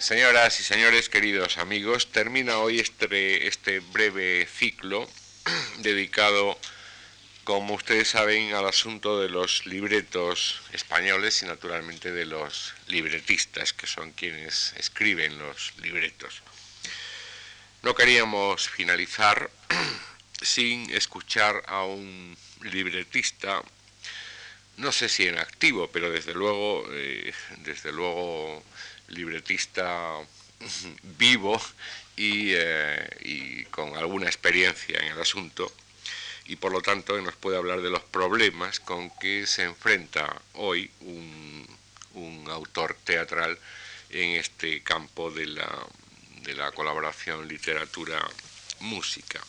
Señoras y señores, queridos amigos, termina hoy este, este breve ciclo dedicado, como ustedes saben, al asunto de los libretos españoles y naturalmente de los libretistas, que son quienes escriben los libretos. No queríamos finalizar sin escuchar a un libretista, no sé si en activo, pero desde luego, eh, desde luego libretista vivo eh, y, con alguna experiencia en el asunto y por lo tanto nos puede hablar de los problemas con que se enfrenta hoy un, un autor teatral en este campo de la, de la colaboración literatura-música.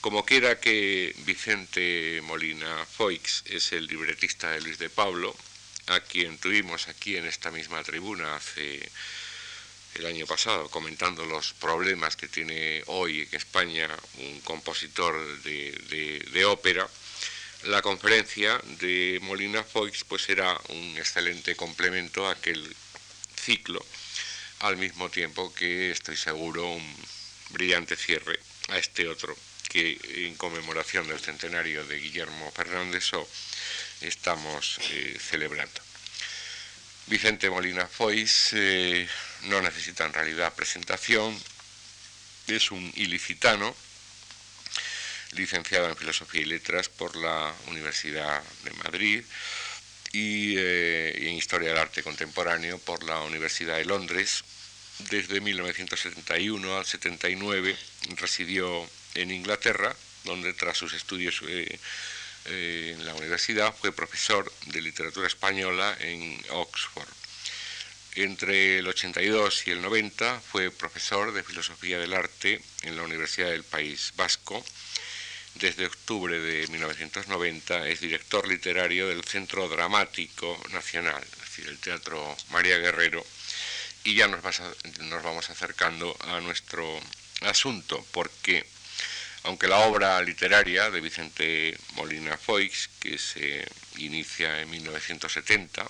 Como quiera que Vicente Molina Foix es el libretista de Luis de Pablo, a quien tuvimos aquí en esta misma tribuna hace el año pasado, comentando los problemas que tiene hoy en España un compositor de, ópera, la conferencia de Molina Foix pues será un excelente complemento a aquel ciclo, al mismo tiempo que estoy seguro un brillante cierre a este otro que en conmemoración del centenario de Guillermo Fernández O estamos eh, celebrando. Vicente Molina Foix eh, no necesita en realidad presentación, es un ilicitano, licenciado en Filosofía y Letras por la Universidad de Madrid y, eh, en Historia del Arte Contemporáneo por la Universidad de Londres. Desde 1971 al 79 residió en Inglaterra, donde tras sus estudios eh, en la universidad fue profesor de literatura española en Oxford. Entre el 82 y el 90 fue profesor de filosofía del arte en la Universidad del País Vasco. Desde octubre de 1990 es director literario del Centro Dramático Nacional, es decir, el Teatro María Guerrero. Y ya nos, nos vamos acercando a nuestro asunto, porque aunque la obra literaria de Vicente Molina Foix, que se inicia en 1970,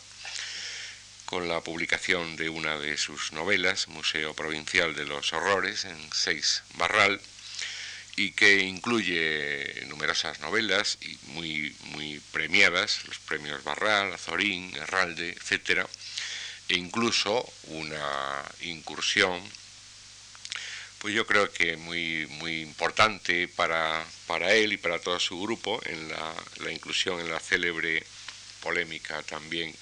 con la publicación de una de sus novelas, Museo Provincial de los Horrores, en seis barral, y que incluye numerosas novelas y muy, muy premiadas, los premios Barral, Azorín, Herralde, etc., e incluso una incursión pues yo creo que muy, muy importante para, para él y para todo su grupo en la, inclusión en la célebre polémica también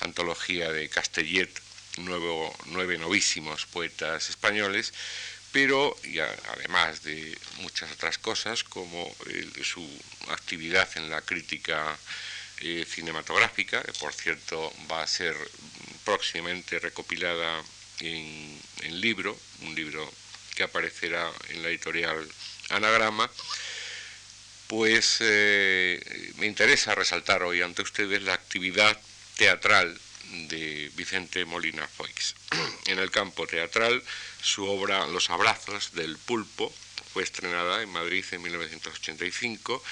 antología de Castellet, nuevo, nueve novísimos poetas españoles, pero y además de muchas otras cosas como su actividad en la crítica eh, cinematográfica, que por cierto va a ser próximamente recopilada en, en libro, un libro que aparecerá en la editorial Anagrama, pues eh, me interesa resaltar hoy ante ustedes la actividad teatral de Vicente Molina Foix. En el campo teatral, su obra Los abrazos del pulpo fue estrenada en Madrid en 1985.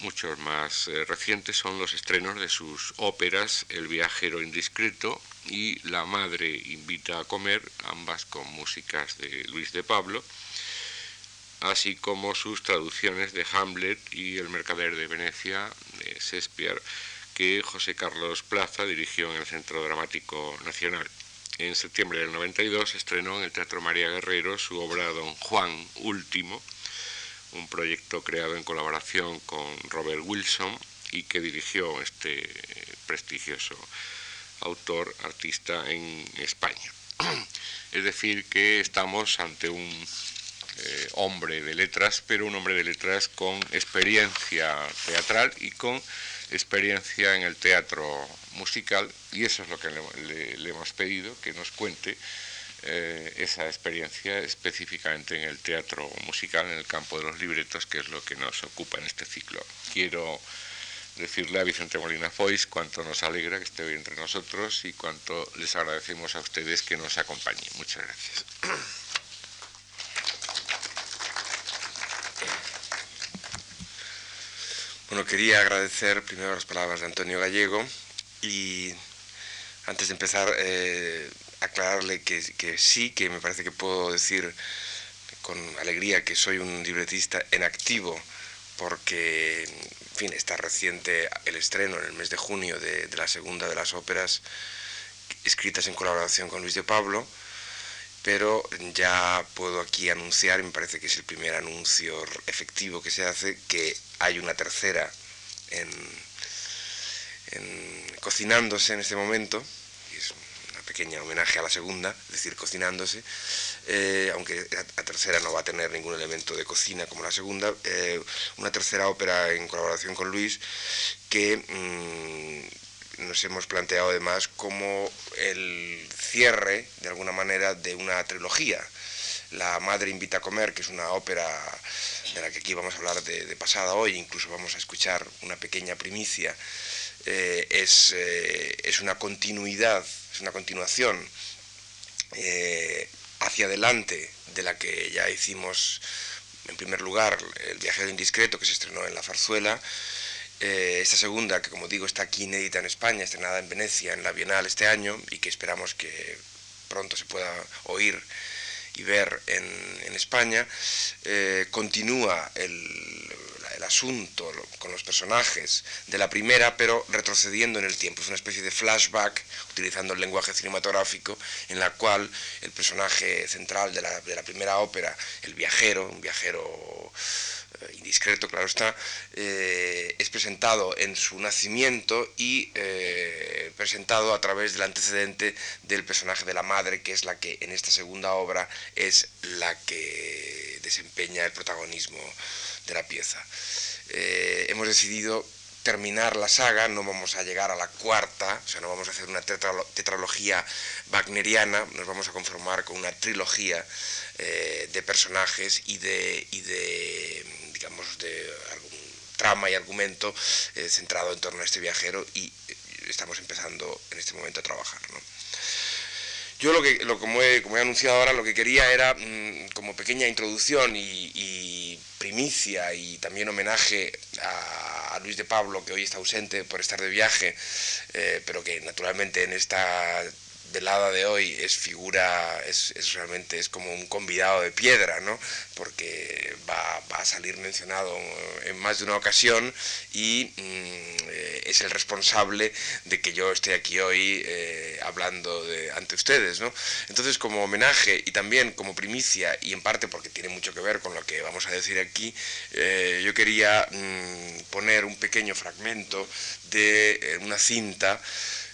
Muchos más eh, recientes son los estrenos de sus óperas El viajero indiscreto y La madre invita a comer, ambas con músicas de Luis de Pablo, así como sus traducciones de Hamlet y El mercader de Venecia de Shakespeare, que José Carlos Plaza dirigió en el Centro Dramático Nacional. En septiembre del 92 estrenó en el Teatro María Guerrero su obra Don Juan Último, un proyecto creado en colaboración con Robert Wilson y que dirigió este prestigioso autor, artista en España. Es decir, que estamos ante un eh, hombre de letras, pero un hombre de letras con experiencia teatral y con experiencia en el teatro musical, y eso es lo que le, hemos pedido, que nos cuente eh, esa experiencia específicamente en el teatro musical, en el campo de los libretos, que es lo que nos ocupa en este ciclo. Quiero decirle a Vicente Molina Foix cuánto nos alegra que esté hoy entre nosotros y cuánto les agradecemos a ustedes que nos acompañen. Muchas gracias. Bueno, quería agradecer primero las palabras de Antonio Gallego y antes de empezar eh, aclararle que, que sí, que me parece que puedo decir con alegría que soy un libretista en activo porque, en fin, está reciente el estreno en el mes de junio de, la segunda de las óperas escritas en colaboración con Luis de Pablo, pero ya puedo aquí anunciar, me parece que es el primer anuncio efectivo que se hace, que hay una tercera en, cocinándose en este momento, y es una pequeña homenaje a la segunda, es decir, cocinándose, eh, aunque la tercera no va a tener ningún elemento de cocina como la segunda, eh, una tercera ópera en colaboración con Luis que mm, nos hemos planteado además como el cierre, de alguna manera, de una trilogía. La Madre invita a comer, que es una ópera de la que aquí vamos a hablar de, pasada hoy, incluso vamos a escuchar una pequeña primicia, eh, es, es, una continuidad, es una continuación hacia adelante de la que ya hicimos en primer lugar El viajero indiscreto que se estrenó en La Farzuela, eh, esta segunda que como digo está aquí inédita en España, estrenada en Venecia en la Bienal este año y que esperamos que pronto se pueda oír y ver en, España, eh, continúa el, el asunto con los personajes de la primera, pero retrocediendo en el tiempo. Es una especie de flashback, utilizando el lenguaje cinematográfico, en la cual el personaje central de la, de la primera ópera, el viajero, un viajero indiscreto, claro está, eh, es presentado en su nacimiento y eh, presentado a través del antecedente del personaje de la madre, que es la que en esta segunda obra es la que desempeña el protagonismo de la pieza. Eh, hemos decidido terminar la saga, no vamos a llegar a la cuarta, o sea, no vamos a hacer una tetralogía wagneriana, nos vamos a conformar con una trilogía de personajes y de, digamos, de algún trama y argumento eh, centrado en torno a este viajero y estamos empezando en este momento a trabajar. Yo lo que, lo, como, he, como he anunciado ahora, lo que quería era, mm, como pequeña introducción y, primicia y también homenaje a, Luis de Pablo, que hoy está ausente por estar de viaje, eh, pero que naturalmente en esta velada de hoy es figura, es, realmente es como un convidado de piedra, ¿no? Porque va, a salir mencionado en más de una ocasión y mm, eh, es el responsable de que yo esté aquí hoy eh, hablando de, ante ustedes, ¿no? Entonces, como homenaje y también como primicia, y en parte porque tiene mucho que ver con lo que vamos a decir aquí, eh, yo quería mm, poner un pequeño fragmento de una cinta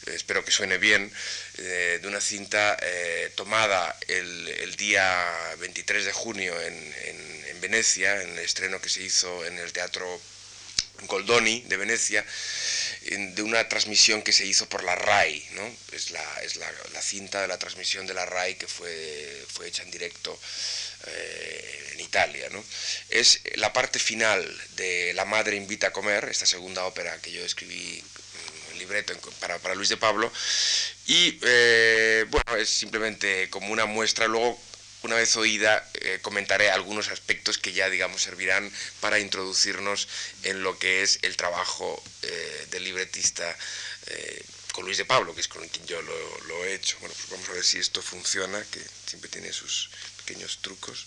espero que suene bien, eh, de una cinta eh, tomada el, día 23 de junio en, Venecia, en el estreno que se hizo en el Teatro Goldoni de Venecia, de una transmisión que se hizo por la RAI, ¿no? es, la, es la, cinta de la transmisión de la RAI que fue, fue hecha en directo eh, en Italia. ¿no? Es la parte final de La Madre invita a comer, esta segunda ópera que yo escribí libreto para, para Luis de Pablo. Y eh, bueno, es simplemente como una muestra. Luego, una vez oída, eh, comentaré algunos aspectos que ya, digamos, servirán para introducirnos en lo que es el trabajo eh, del libretista con Luis de Pablo, que es con quien yo lo, lo, he hecho. Bueno, pues vamos a ver si esto funciona, que siempre tiene sus pequeños trucos.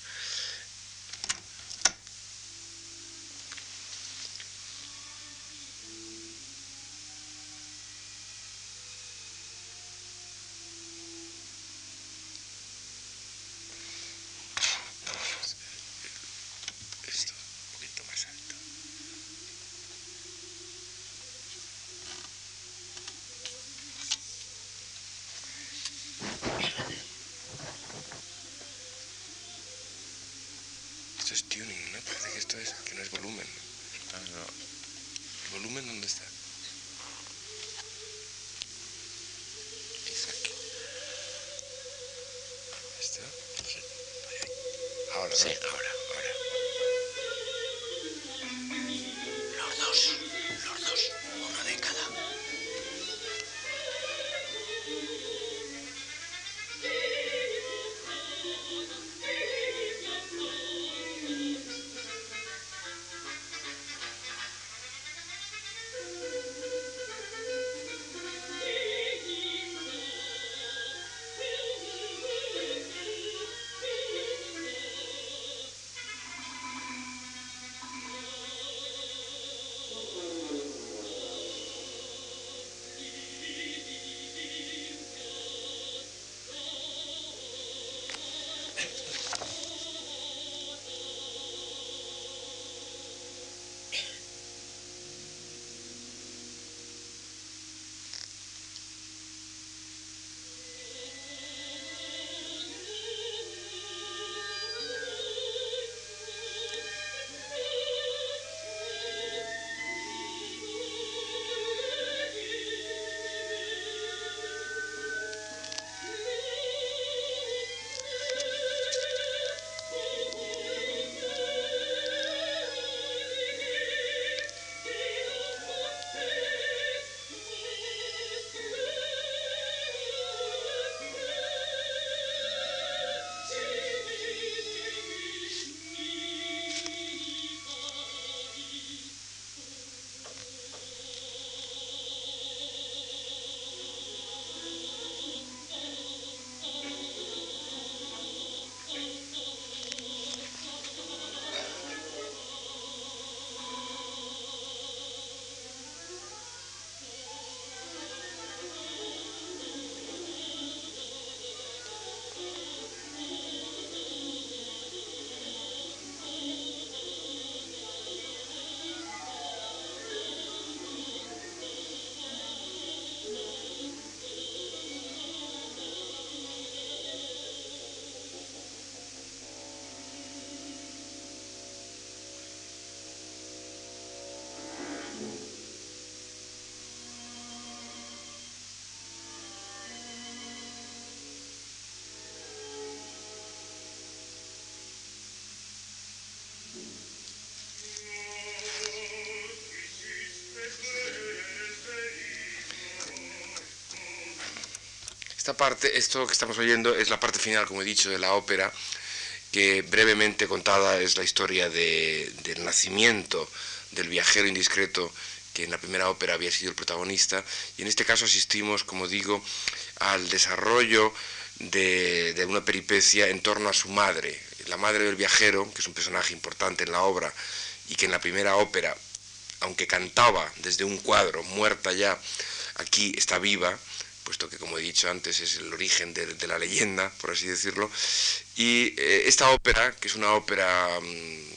Esta parte, esto que estamos oyendo es la parte final, como he dicho, de la ópera, que brevemente contada es la historia del nacimiento del viajero indiscreto que en la primera ópera había sido el protagonista, y en este caso asistimos, como digo, al desarrollo de, de, una peripecia en torno a su madre, la madre del viajero, que es un personaje importante en la obra, y que en la primera ópera, aunque cantaba desde un cuadro, muerta ya, aquí está viva, puesto que como he dicho antes es el origen de, la leyenda, por así decirlo, y eh, esta ópera, que es una ópera mm,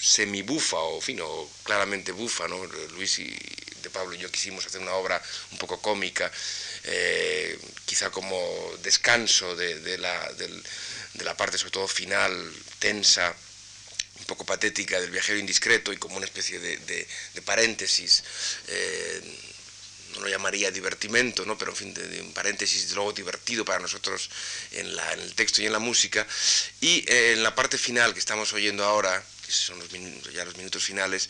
semi-bufa o, fino claramente bufa, ¿no? Luis y de Pablo y yo quisimos hacer una obra un poco cómica, eh, quizá como descanso de, la, de, la, parte sobre todo final, tensa, un poco patética del viajero indiscreto y como una especie de, paréntesis. Eh, no lo llamaría divertimento, ¿no? pero en fin, de, un paréntesis luego divertido para nosotros en, el texto y en la música. Y eh, en la parte final que estamos oyendo ahora, que son los ya los minutos finales,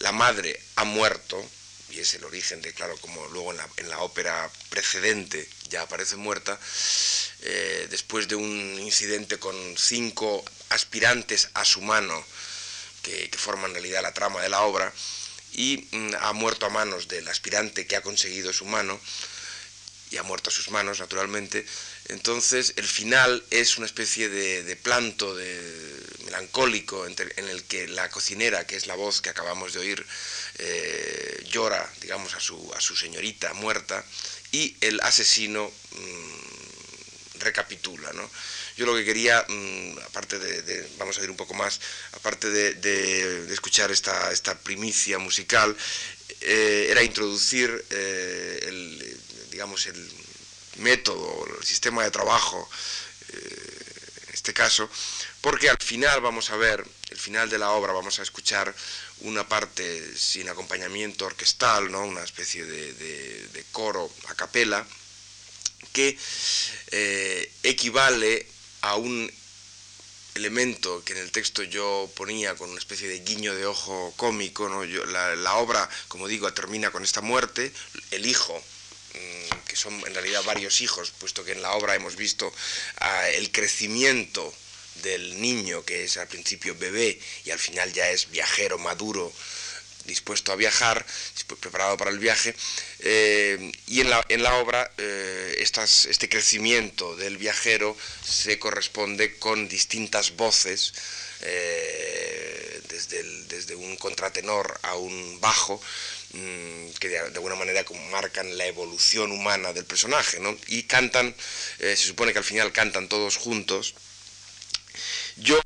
la madre ha muerto, y es el origen de, claro, como luego en la, en la ópera precedente ya aparece muerta, eh, después de un incidente con cinco aspirantes a su mano, que, que forman en realidad la trama de la obra, y mm, ha muerto a manos del aspirante que ha conseguido su mano, y ha muerto a sus manos, naturalmente. Entonces, el final es una especie de, planto de, melancólico en el que la cocinera, que es la voz que acabamos de oír, eh, llora, digamos, a su, a su señorita muerta, y el asesino mm, recapitula, ¿no? Yo lo que quería, mm, aparte de, vamos a ver un poco más, aparte de, escuchar esta, esta, primicia musical, eh, era introducir eh, el, digamos, el método, el sistema de trabajo, eh, en este caso, porque al final vamos a ver, el final de la obra vamos a escuchar una parte sin acompañamiento orquestal, ¿no? una especie de coro a capela, que equivale a un elemento que en el texto yo ponía con una especie de guiño de ojo cómico, ¿no? la, obra, como digo, termina con esta muerte, el hijo, mm, que son en realidad varios hijos, puesto que en la obra hemos visto ah, el crecimiento del niño, que es al principio bebé y al final ya es viajero maduro, dispuesto a viajar, preparado para el viaje, eh, y en la, obra eh, este crecimiento del viajero se corresponde con distintas voces, eh, desde, un contratenor a un bajo, mm, que de, alguna manera marcan la evolución humana del personaje, ¿no? y cantan, se supone que al final cantan todos juntos, yo,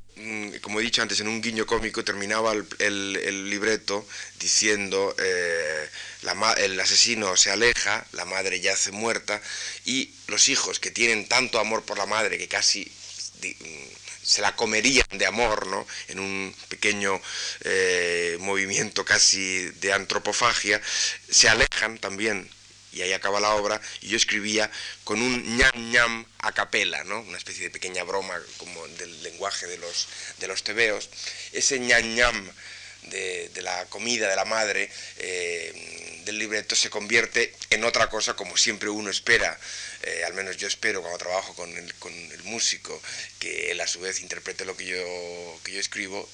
como he dicho antes, en un guiño cómico terminaba el, libreto diciendo eh, el asesino se aleja, la madre yace muerta y los hijos que tienen tanto amor por la madre que casi mm, se la comerían de amor, ¿no? En un pequeño eh, movimiento casi de antropofagia, se alejan también y ahí acaba la obra, y yo escribía con un ñam ñam a capela, ¿no? una especie de pequeña broma como del lenguaje de los, de los tebeos. Ese ñam ñam de, la comida de la madre eh, del libreto se convierte en otra cosa como siempre uno espera, eh, al menos yo espero cuando trabajo con el, con el músico, que él a su vez interprete lo que yo, que yo escribo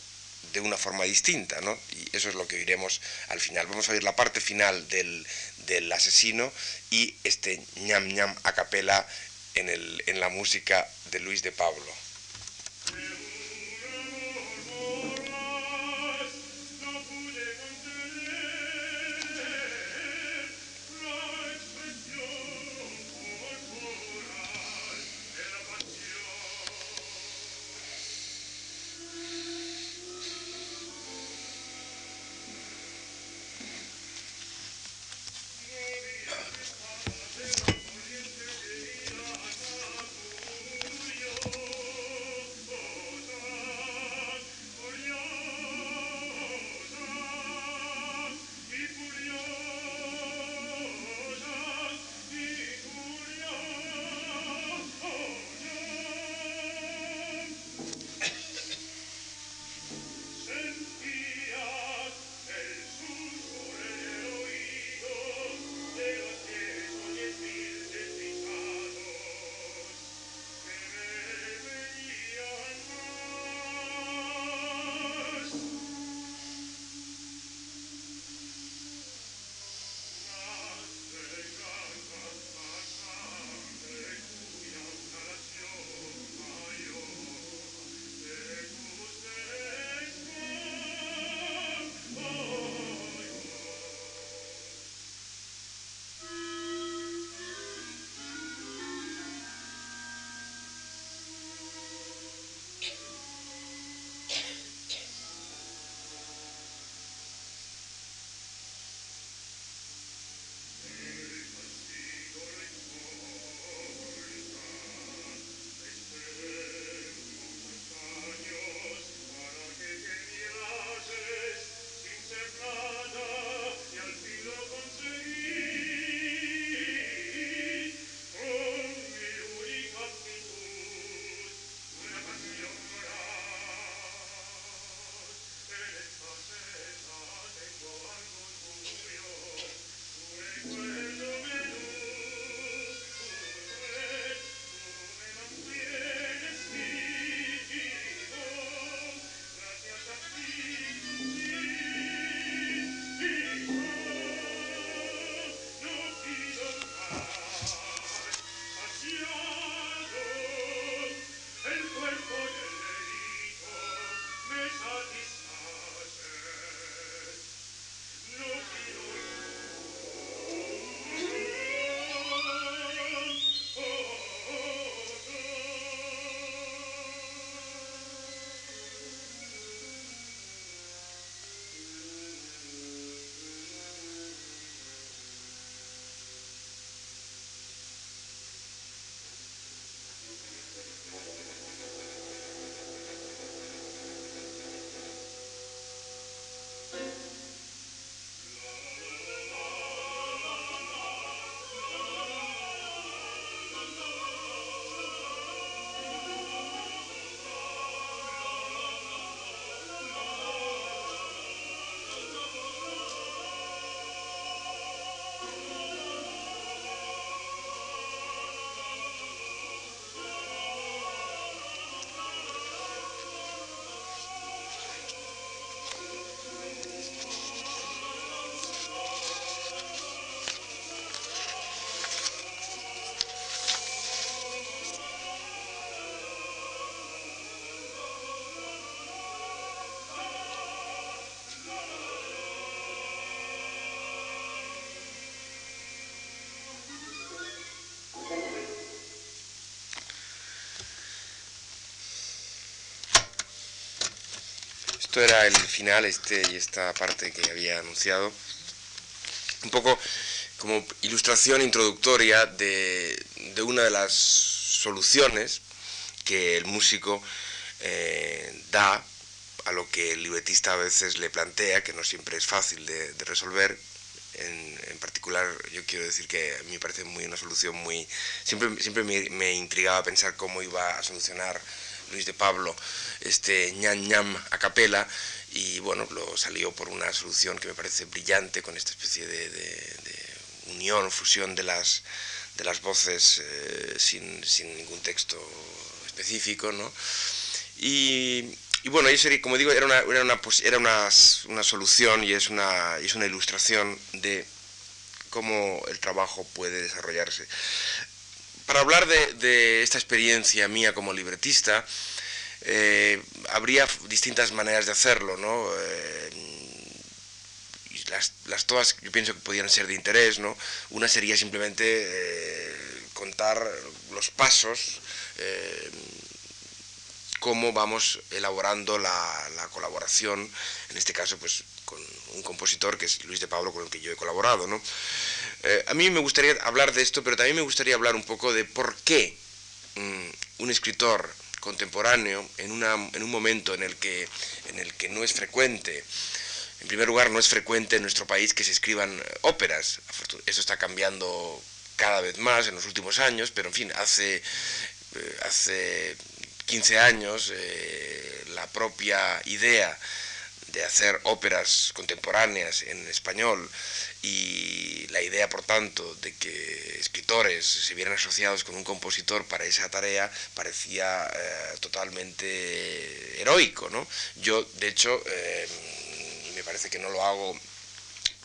de una forma distinta, ¿no? Y eso es lo que oiremos al final. Vamos a oír la parte final del, del asesino y este ñam ñam a capela en, el, en la música de Luis de Pablo. Esto era el final este y esta parte que había anunciado. Un poco como ilustración introductoria de, de una de las soluciones que el músico eh, da a lo que el libretista a veces le plantea, que no siempre es fácil de, resolver. En, particular, yo quiero decir que a mí me parece muy una solución muy... Siempre, siempre me, me intrigaba pensar cómo iba a solucionar Luis de Pablo este ñam ñam a capela y bueno, lo salió por una solución que me parece brillante con esta especie de, unión, fusión de las, de las voces eh, sin, sin, ningún texto específico, ¿no? Y, y bueno, eso como digo, era una, era una, era una, una solución y es una, es una ilustración de cómo el trabajo puede desarrollarse. Para hablar de, esta experiencia mía como libretista, eh, habría distintas maneras de hacerlo, ¿no? Eh, las, todas yo pienso que podrían ser de interés, ¿no? Una sería simplemente eh, contar los pasos cómo vamos elaborando la, colaboración, en este caso pues con un compositor que es Luis de Pablo con el que yo he colaborado. ¿no? Eh, a mí me gustaría hablar de esto, pero también me gustaría hablar un poco de por qué mm, un escritor contemporáneo en, una, en un momento en el, que, en el que no es frecuente, en primer lugar no es frecuente en nuestro país que se escriban óperas, eso está cambiando cada vez más en los últimos años, pero en fin, hace, eh, hace 15 años eh, la propia idea de hacer óperas contemporáneas en español y la idea, por tanto, de que escritores se vieran asociados con un compositor para esa tarea parecía eh, totalmente heroico. ¿no? Yo, de hecho, eh, me parece que no lo hago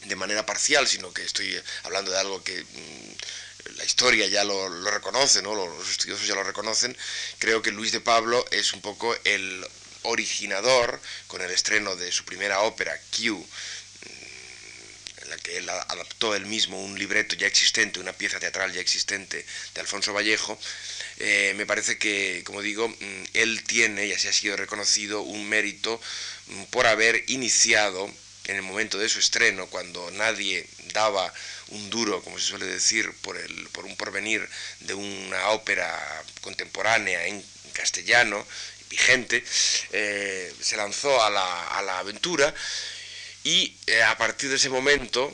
de manera parcial, sino que estoy hablando de algo que mm, la historia ya lo, reconoce, ¿no? los estudiosos ya lo reconocen, creo que Luis de Pablo es un poco el originador con el estreno de su primera ópera, Q, mm, en la que él adaptó él mismo un libreto ya existente, una pieza teatral ya existente de Alfonso Vallejo, eh, me parece que, como digo, mm, él tiene, y así ha sido reconocido, un mérito mm, por haber iniciado en el momento de su estreno, cuando nadie daba un duro, como se suele decir, por, por un porvenir de una ópera contemporánea en castellano, vigente, eh, se lanzó a la, a la aventura y eh, a partir de ese momento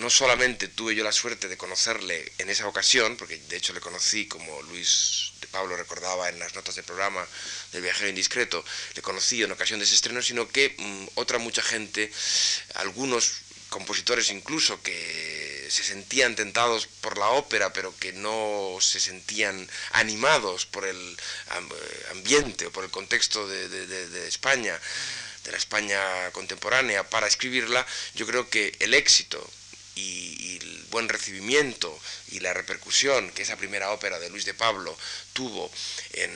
no solamente tuve yo la suerte de conocerle en esa ocasión, porque de hecho le conocí como Luis de Pablo recordaba en las notas del programa del viajero indiscreto, le conocí en ocasión de ese estreno, sino que mm, otra mucha gente, algunos compositores incluso que se sentían tentados por la ópera, pero que no se sentían animados por el eh, ambiente o por el contexto de, de España, de la España contemporánea, para escribirla, yo creo que el éxito y, el buen recibimiento y la repercusión que esa primera ópera de Luis de Pablo tuvo en,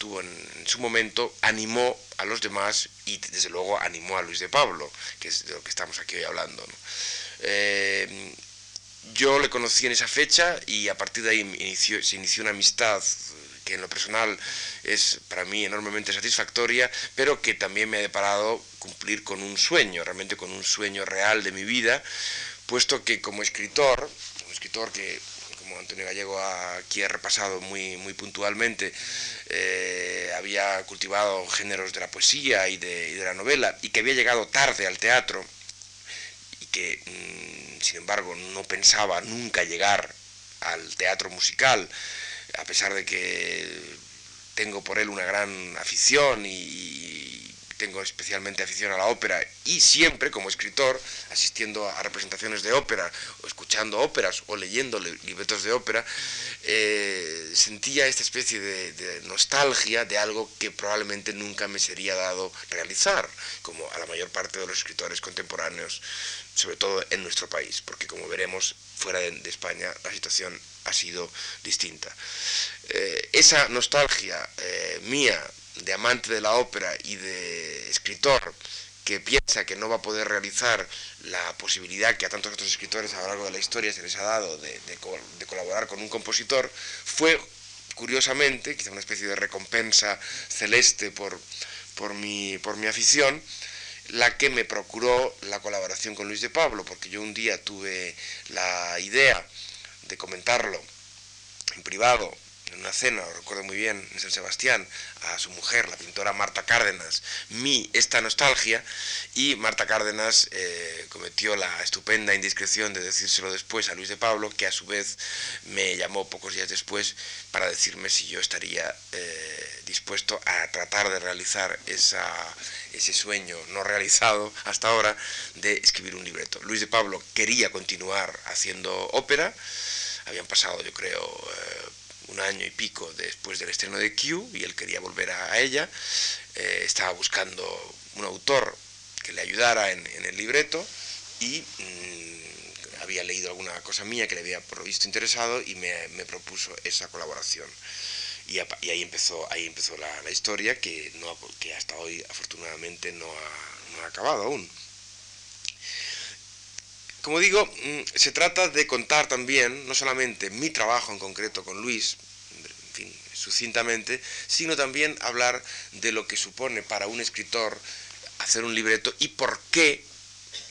tuvo en, su momento, animó a los demás y desde luego animó a Luis de Pablo, que es de lo que estamos aquí hoy hablando. Eh, yo le conocí en esa fecha y a partir de ahí se inició una amistad que en lo personal es para mí enormemente satisfactoria, pero que también me ha deparado cumplir con un sueño, realmente con un sueño real de mi vida, puesto que como escritor, un escritor que Antonio Gallego aquí ha repasado muy, muy puntualmente, eh, había cultivado géneros de la poesía y de, la novela y que había llegado tarde al teatro y que, mm, sin embargo, no pensaba nunca llegar al teatro musical, a pesar de que tengo por él una gran afición y, tengo especialmente afición a la ópera y siempre como escritor, asistiendo a representaciones de ópera o escuchando óperas o leyendo libretos de ópera, eh, sentía esta especie de, nostalgia de algo que probablemente nunca me sería dado realizar, como a la mayor parte de los escritores contemporáneos, sobre todo en nuestro país, porque como veremos, fuera de, España la situación ha sido distinta. Eh, esa nostalgia eh, mía de amante de la ópera y de escritor que piensa que no va a poder realizar la posibilidad que a tantos otros escritores a lo largo de la historia se les ha dado de, colaborar con un compositor, fue curiosamente, quizá una especie de recompensa celeste por, por mi, por mi afición, la que me procuró la colaboración con Luis de Pablo, porque yo un día tuve la idea de comentarlo en privado en una cena, lo recuerdo muy bien, en San Sebastián, a su mujer, la pintora Marta Cárdenas, mi esta nostalgia, y Marta Cárdenas eh, cometió la estupenda indiscreción de decírselo después a Luis de Pablo, que a su vez me llamó pocos días después para decirme si yo estaría eh, dispuesto a tratar de realizar esa, ese sueño no realizado hasta ahora de escribir un libreto. Luis de Pablo quería continuar haciendo ópera, habían pasado yo creo eh, un año y pico después del estreno de Q y él quería volver a ella. Eh, estaba buscando un autor que le ayudara en, el libreto y mm, había leído alguna cosa mía que le había provisto interesado y me, propuso esa colaboración. Y, ahí empezó, ahí empezó la, historia que, no, que hasta hoy afortunadamente no ha, no ha acabado aún. Como digo, mm, se trata de contar también, no solamente mi trabajo en concreto con Luis, en fin, sucintamente, sino también hablar de lo que supone para un escritor hacer un libreto y por qué,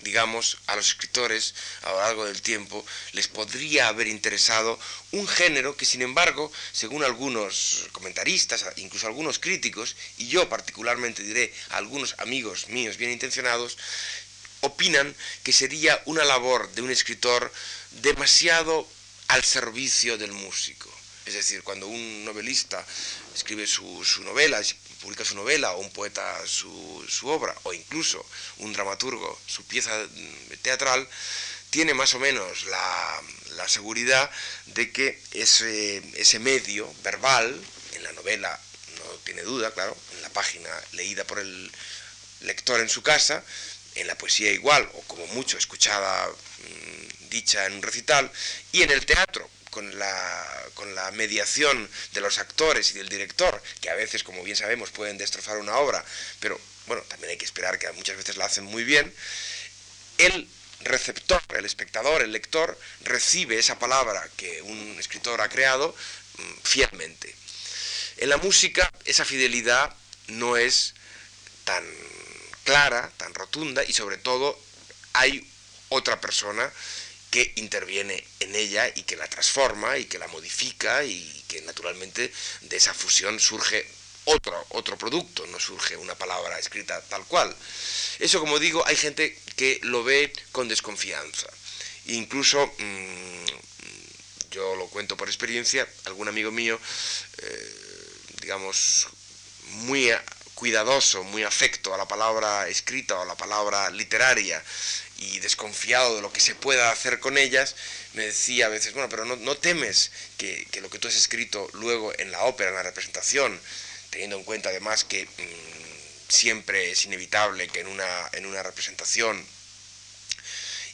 digamos, a los escritores a lo largo del tiempo les podría haber interesado un género que, sin embargo, según algunos comentaristas, incluso algunos críticos, y yo particularmente diré algunos amigos míos bien intencionados, opinan que sería una labor de un escritor demasiado al servicio del músico. Es decir, cuando un novelista escribe su, novela, publica su novela, o un poeta su, obra, o incluso un dramaturgo su pieza teatral, tiene más o menos la, seguridad de que ese, ese medio verbal, en la novela no tiene duda, claro, en la página leída por el lector en su casa, en la poesía igual, o como mucho escuchada, mm, dicha en un recital, y en el teatro, con la, con la mediación de los actores y del director, que a veces, como bien sabemos, pueden destrozar una obra, pero bueno, también hay que esperar que muchas veces la hacen muy bien, el receptor, el espectador, el lector, recibe esa palabra que un escritor ha creado mm, fielmente. En la música esa fidelidad no es tan clara, tan rotunda y sobre todo hay otra persona que interviene en ella y que la transforma y que la modifica y que naturalmente de esa fusión surge otro, otro producto, no surge una palabra escrita tal cual. Eso, como digo, hay gente que lo ve con desconfianza. Incluso, mm, yo lo cuento por experiencia, algún amigo mío, eh, digamos, muy cuidadoso, muy afecto a la palabra escrita o a la palabra literaria y desconfiado de lo que se pueda hacer con ellas, me decía a veces, bueno, pero no, temes que, lo que tú has escrito luego en la ópera, en la representación, teniendo en cuenta además que mm, siempre es inevitable que en una, en una representación,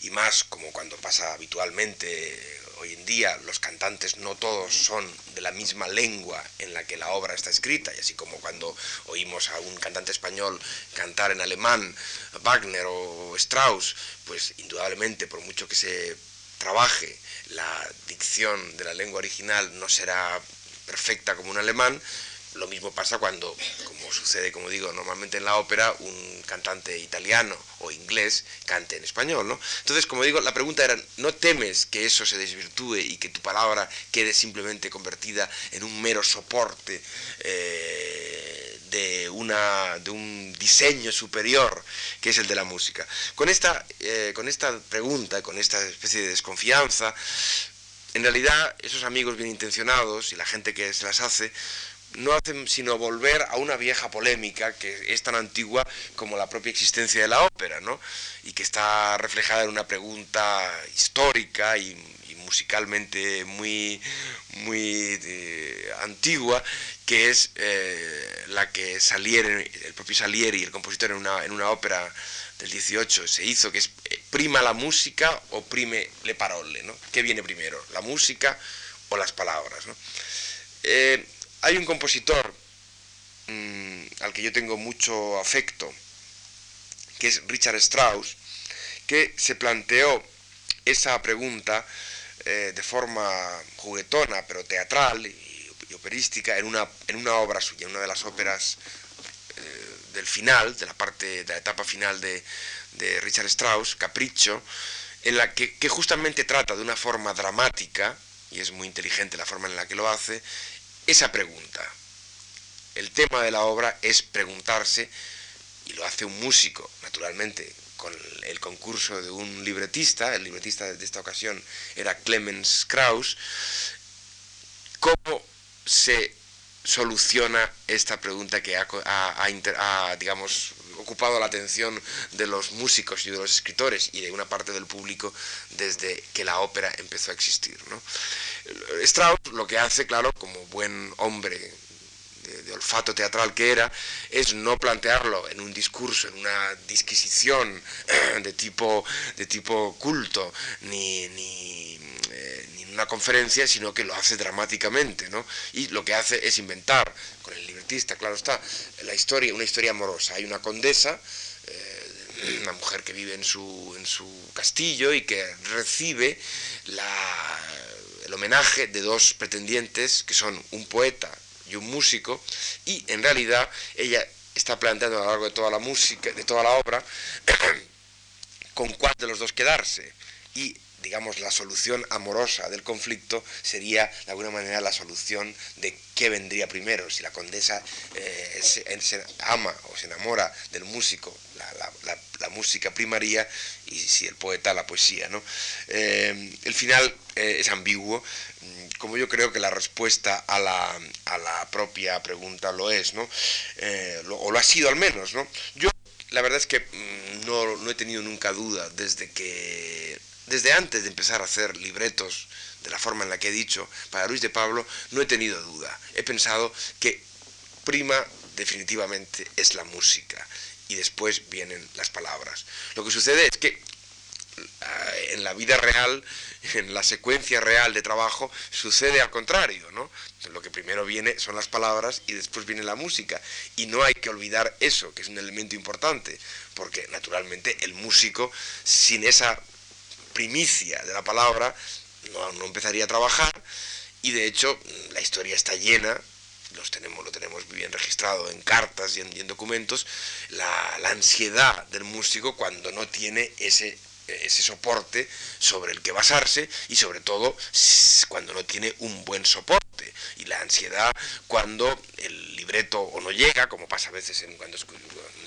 y más como cuando pasa habitualmente hoy en día los cantantes no todos son de la misma lengua en la que la obra está escrita, y así como cuando oímos a un cantante español cantar en alemán, Wagner o Strauss, pues indudablemente por mucho que se trabaje la dicción de la lengua original no será perfecta como un alemán, lo mismo pasa cuando, como sucede, como digo, normalmente en la ópera, un cantante italiano o inglés cante en español, ¿no? Entonces, como digo, la pregunta era, ¿no temes que eso se desvirtúe y que tu palabra quede simplemente convertida en un mero soporte eh, de, una, de un diseño superior que es el de la música? Con esta, eh, con esta pregunta, con esta especie de desconfianza, en realidad esos amigos bien intencionados y la gente que se las hace, no hacen sino volver a una vieja polémica que es tan antigua como la propia existencia de la ópera, ¿no? Y que está reflejada en una pregunta histórica y, musicalmente muy, muy eh, antigua, que es eh, la que Salieri, el propio Salieri, el compositor en una, en una ópera del 18 se hizo, que es eh, prima la música o prime le parole, ¿no? ¿Qué viene primero, la música o las palabras, ¿no? Hay un compositor mm, al que yo tengo mucho afecto, que es Richard Strauss, que se planteó esa pregunta eh, de forma juguetona, pero teatral y, operística, en una, en una obra suya, una de las óperas del final, de la parte, de la etapa final de, Richard Strauss, Capricho, en la que, justamente trata de una forma dramática, y es muy inteligente la forma en la que lo hace, esa pregunta. El tema de la obra es preguntarse, y lo hace un músico, naturalmente, con el concurso de un libretista, el libretista de esta ocasión era Clemens Krauss, cómo se soluciona esta pregunta que ha, digamos, ocupado la atención de los músicos y de los escritores y de una parte del público desde que la ópera empezó a existir. Strauss lo que hace, claro, como buen hombre de, olfato teatral que era, es no plantearlo en un discurso, en una disquisición de tipo, de tipo culto, ni, ni, eh, ni en una conferencia, sino que lo hace dramáticamente, ¿no? Y lo que hace es inventar, libretista, claro está, la historia, una historia amorosa. Hay una condesa, eh, una mujer que vive en su, en su castillo y que recibe el homenaje de dos pretendientes que son un poeta y un músico, y en realidad ella está planteando a lo largo de toda la música, de toda la obra, con cuál de los dos quedarse. Y digamos, la solución amorosa del conflicto sería, de alguna manera, la solución de qué vendría primero, si la condesa eh, se, ama o se enamora del músico, la, música primaria, y si el poeta, la poesía. ¿no? Eh, el final eh, es ambiguo, mm, como yo creo que la respuesta a la, a la propia pregunta lo es, ¿no? o lo ha sido al menos. ¿no? Yo, la verdad es que mm, no, no he tenido nunca duda desde que desde antes de empezar a hacer libretos de la forma en la que he dicho, para Luis de Pablo, no he tenido duda. He pensado que prima definitivamente es la música y después vienen las palabras. Lo que sucede es que ah, en la vida real, en la secuencia real de trabajo, sucede al contrario, ¿no? Lo que primero viene son las palabras y después viene la música. Y no hay que olvidar eso, que es un elemento importante, porque naturalmente el músico, sin esa primicia de la palabra, no, empezaría a trabajar y de hecho la historia está llena, los tenemos, lo tenemos bien registrado en cartas y en, documentos, la, la, ansiedad del músico cuando no tiene ese, ese soporte sobre el que basarse y sobre todo cuando no tiene un buen soporte y la ansiedad cuando el libreto o no llega, como pasa a veces en cuando,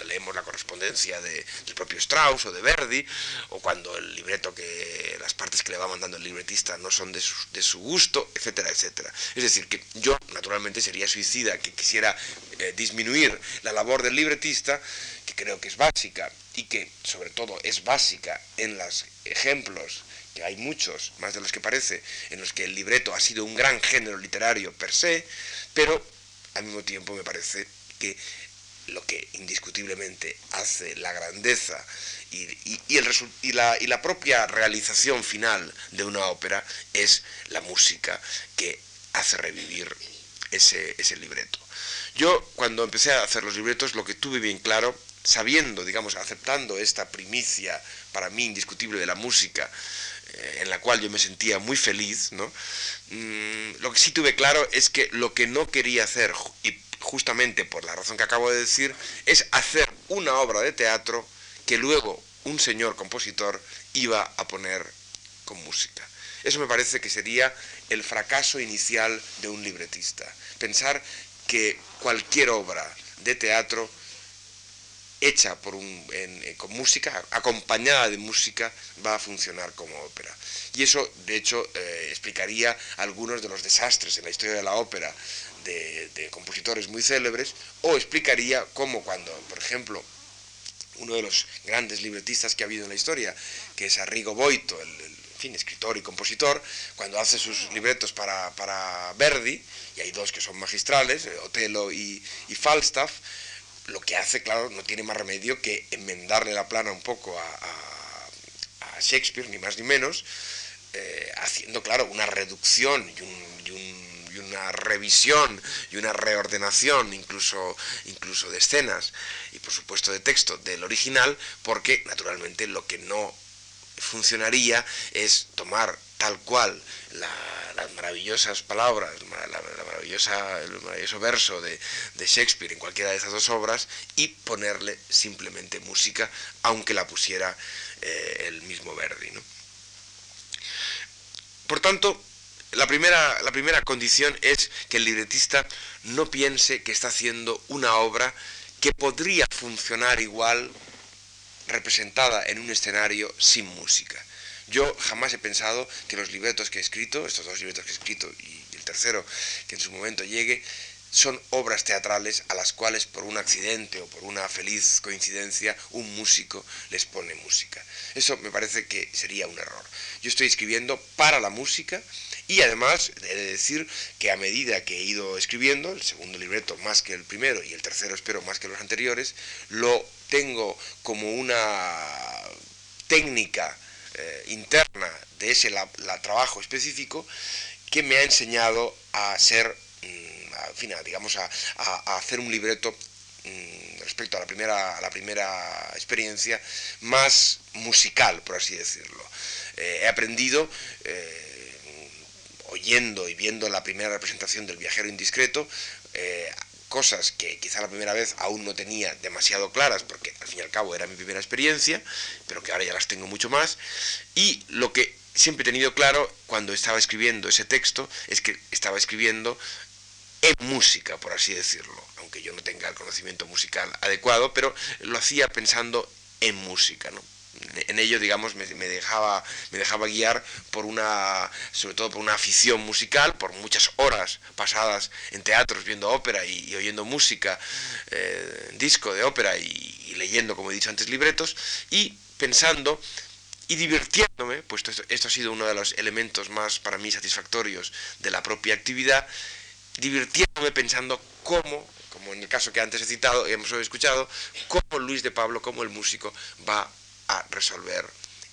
leemos la correspondencia de, del propio Strauss o de Verdi, o cuando el libreto que las partes que le va mandando el libretista no son de su, gusto, etcétera, etcétera. Es decir, que yo naturalmente sería suicida que quisiera eh, disminuir la labor del libretista, que creo que es básica y que sobre todo es básica en los ejemplos hay muchos, más de los que parece, en los que el libreto ha sido un gran género literario per se, pero al mismo tiempo me parece que lo que indiscutiblemente hace la grandeza y, y, la, y, la, propia realización final de una ópera es la música que hace revivir ese, ese libreto. Yo cuando empecé a hacer los libretos lo que tuve bien claro, sabiendo, digamos, aceptando esta primicia para mí indiscutible de la música, en la cual yo me sentía muy feliz, ¿no? Mm, lo que sí tuve claro es que lo que no quería hacer, y justamente por la razón que acabo de decir, es hacer una obra de teatro que luego un señor compositor iba a poner con música. Eso me parece que sería el fracaso inicial de un libretista. Pensar que cualquier obra de teatro hecha por un, eh, con música, acompañada de música, va a funcionar como ópera. Y eso, de hecho, eh, explicaría algunos de los desastres en la historia de la ópera de, compositores muy célebres, o explicaría cómo cuando, por ejemplo, uno de los grandes libretistas que ha habido en la historia, que es Arrigo Boito, el, fin, escritor y compositor, cuando hace sus libretos para, para Verdi, y hay dos que son magistrales, eh, Otelo y, y Falstaff, lo que hace, claro, no tiene más remedio que enmendarle la plana un poco a, Shakespeare, ni más ni menos, eh, haciendo, claro, una reducción y, una revisión y una reordenación incluso, incluso de escenas y por supuesto de texto del original, porque naturalmente lo que no funcionaría es tomar tal cual las maravillosas palabras, la, maravillosa, el maravilloso verso de, Shakespeare en cualquiera de esas dos obras y ponerle simplemente música, aunque la pusiera eh, el mismo Verdi. Por tanto, la primera, la primera condición es que el libretista no piense que está haciendo una obra que podría funcionar igual representada en un escenario sin música. Yo jamás he pensado que los libretos que he escrito, estos dos libretos que he escrito y el tercero que en su momento llegue, son obras teatrales a las cuales por un accidente o por una feliz coincidencia un músico les pone música. Eso me parece que sería un error. Yo estoy escribiendo para la música y además he de decir que a medida que he ido escribiendo, el segundo libreto más que el primero y el tercero espero más que los anteriores, lo tengo como una técnica eh, interna de ese trabajo específico que me ha enseñado a ser, mm, a, digamos, a, hacer un libreto mm, respecto a la primera, la primera experiencia más musical, por así decirlo. Eh, he aprendido, eh, oyendo y viendo la primera representación del viajero indiscreto, cosas que quizá la primera vez aún no tenía demasiado claras, porque al fin y al cabo era mi primera experiencia, pero que ahora ya las tengo mucho más, y lo que siempre he tenido claro cuando estaba escribiendo ese texto es que estaba escribiendo en música, por así decirlo, aunque yo no tenga el conocimiento musical adecuado, pero lo hacía pensando en música, ¿no? En ello, digamos, me, dejaba, me dejaba guiar por una, sobre todo por una afición musical, por muchas horas pasadas en teatros viendo ópera y, oyendo música, eh, disco de ópera y, leyendo, como he dicho antes, libretos, y pensando y divirtiéndome, pues esto, esto ha sido uno de los elementos más para mí satisfactorios de la propia actividad, divirtiéndome pensando cómo como en el caso que antes he citado, hemos escuchado, cómo Luis de Pablo, como el músico, va a resolver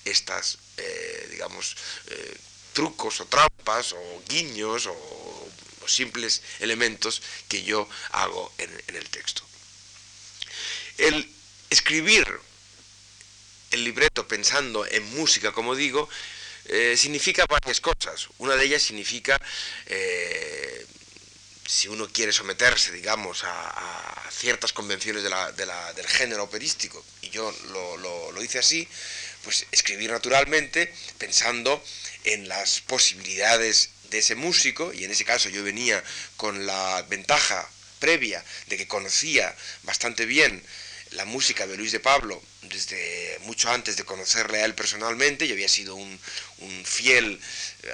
estas, eh, digamos, eh, trucos o trampas o guiños o, simples elementos que yo hago en, el texto. El escribir el libreto pensando en música, como digo, eh, significa varias cosas. Una de ellas significa si uno quiere someterse, digamos, a, ciertas convenciones del género operístico, y yo lo, hice así, pues escribir naturalmente pensando en las posibilidades de ese músico, y en ese caso yo venía con la ventaja previa de que conocía bastante bien la música de Luis de Pablo desde mucho antes de conocerle a él personalmente, yo había sido un, un fiel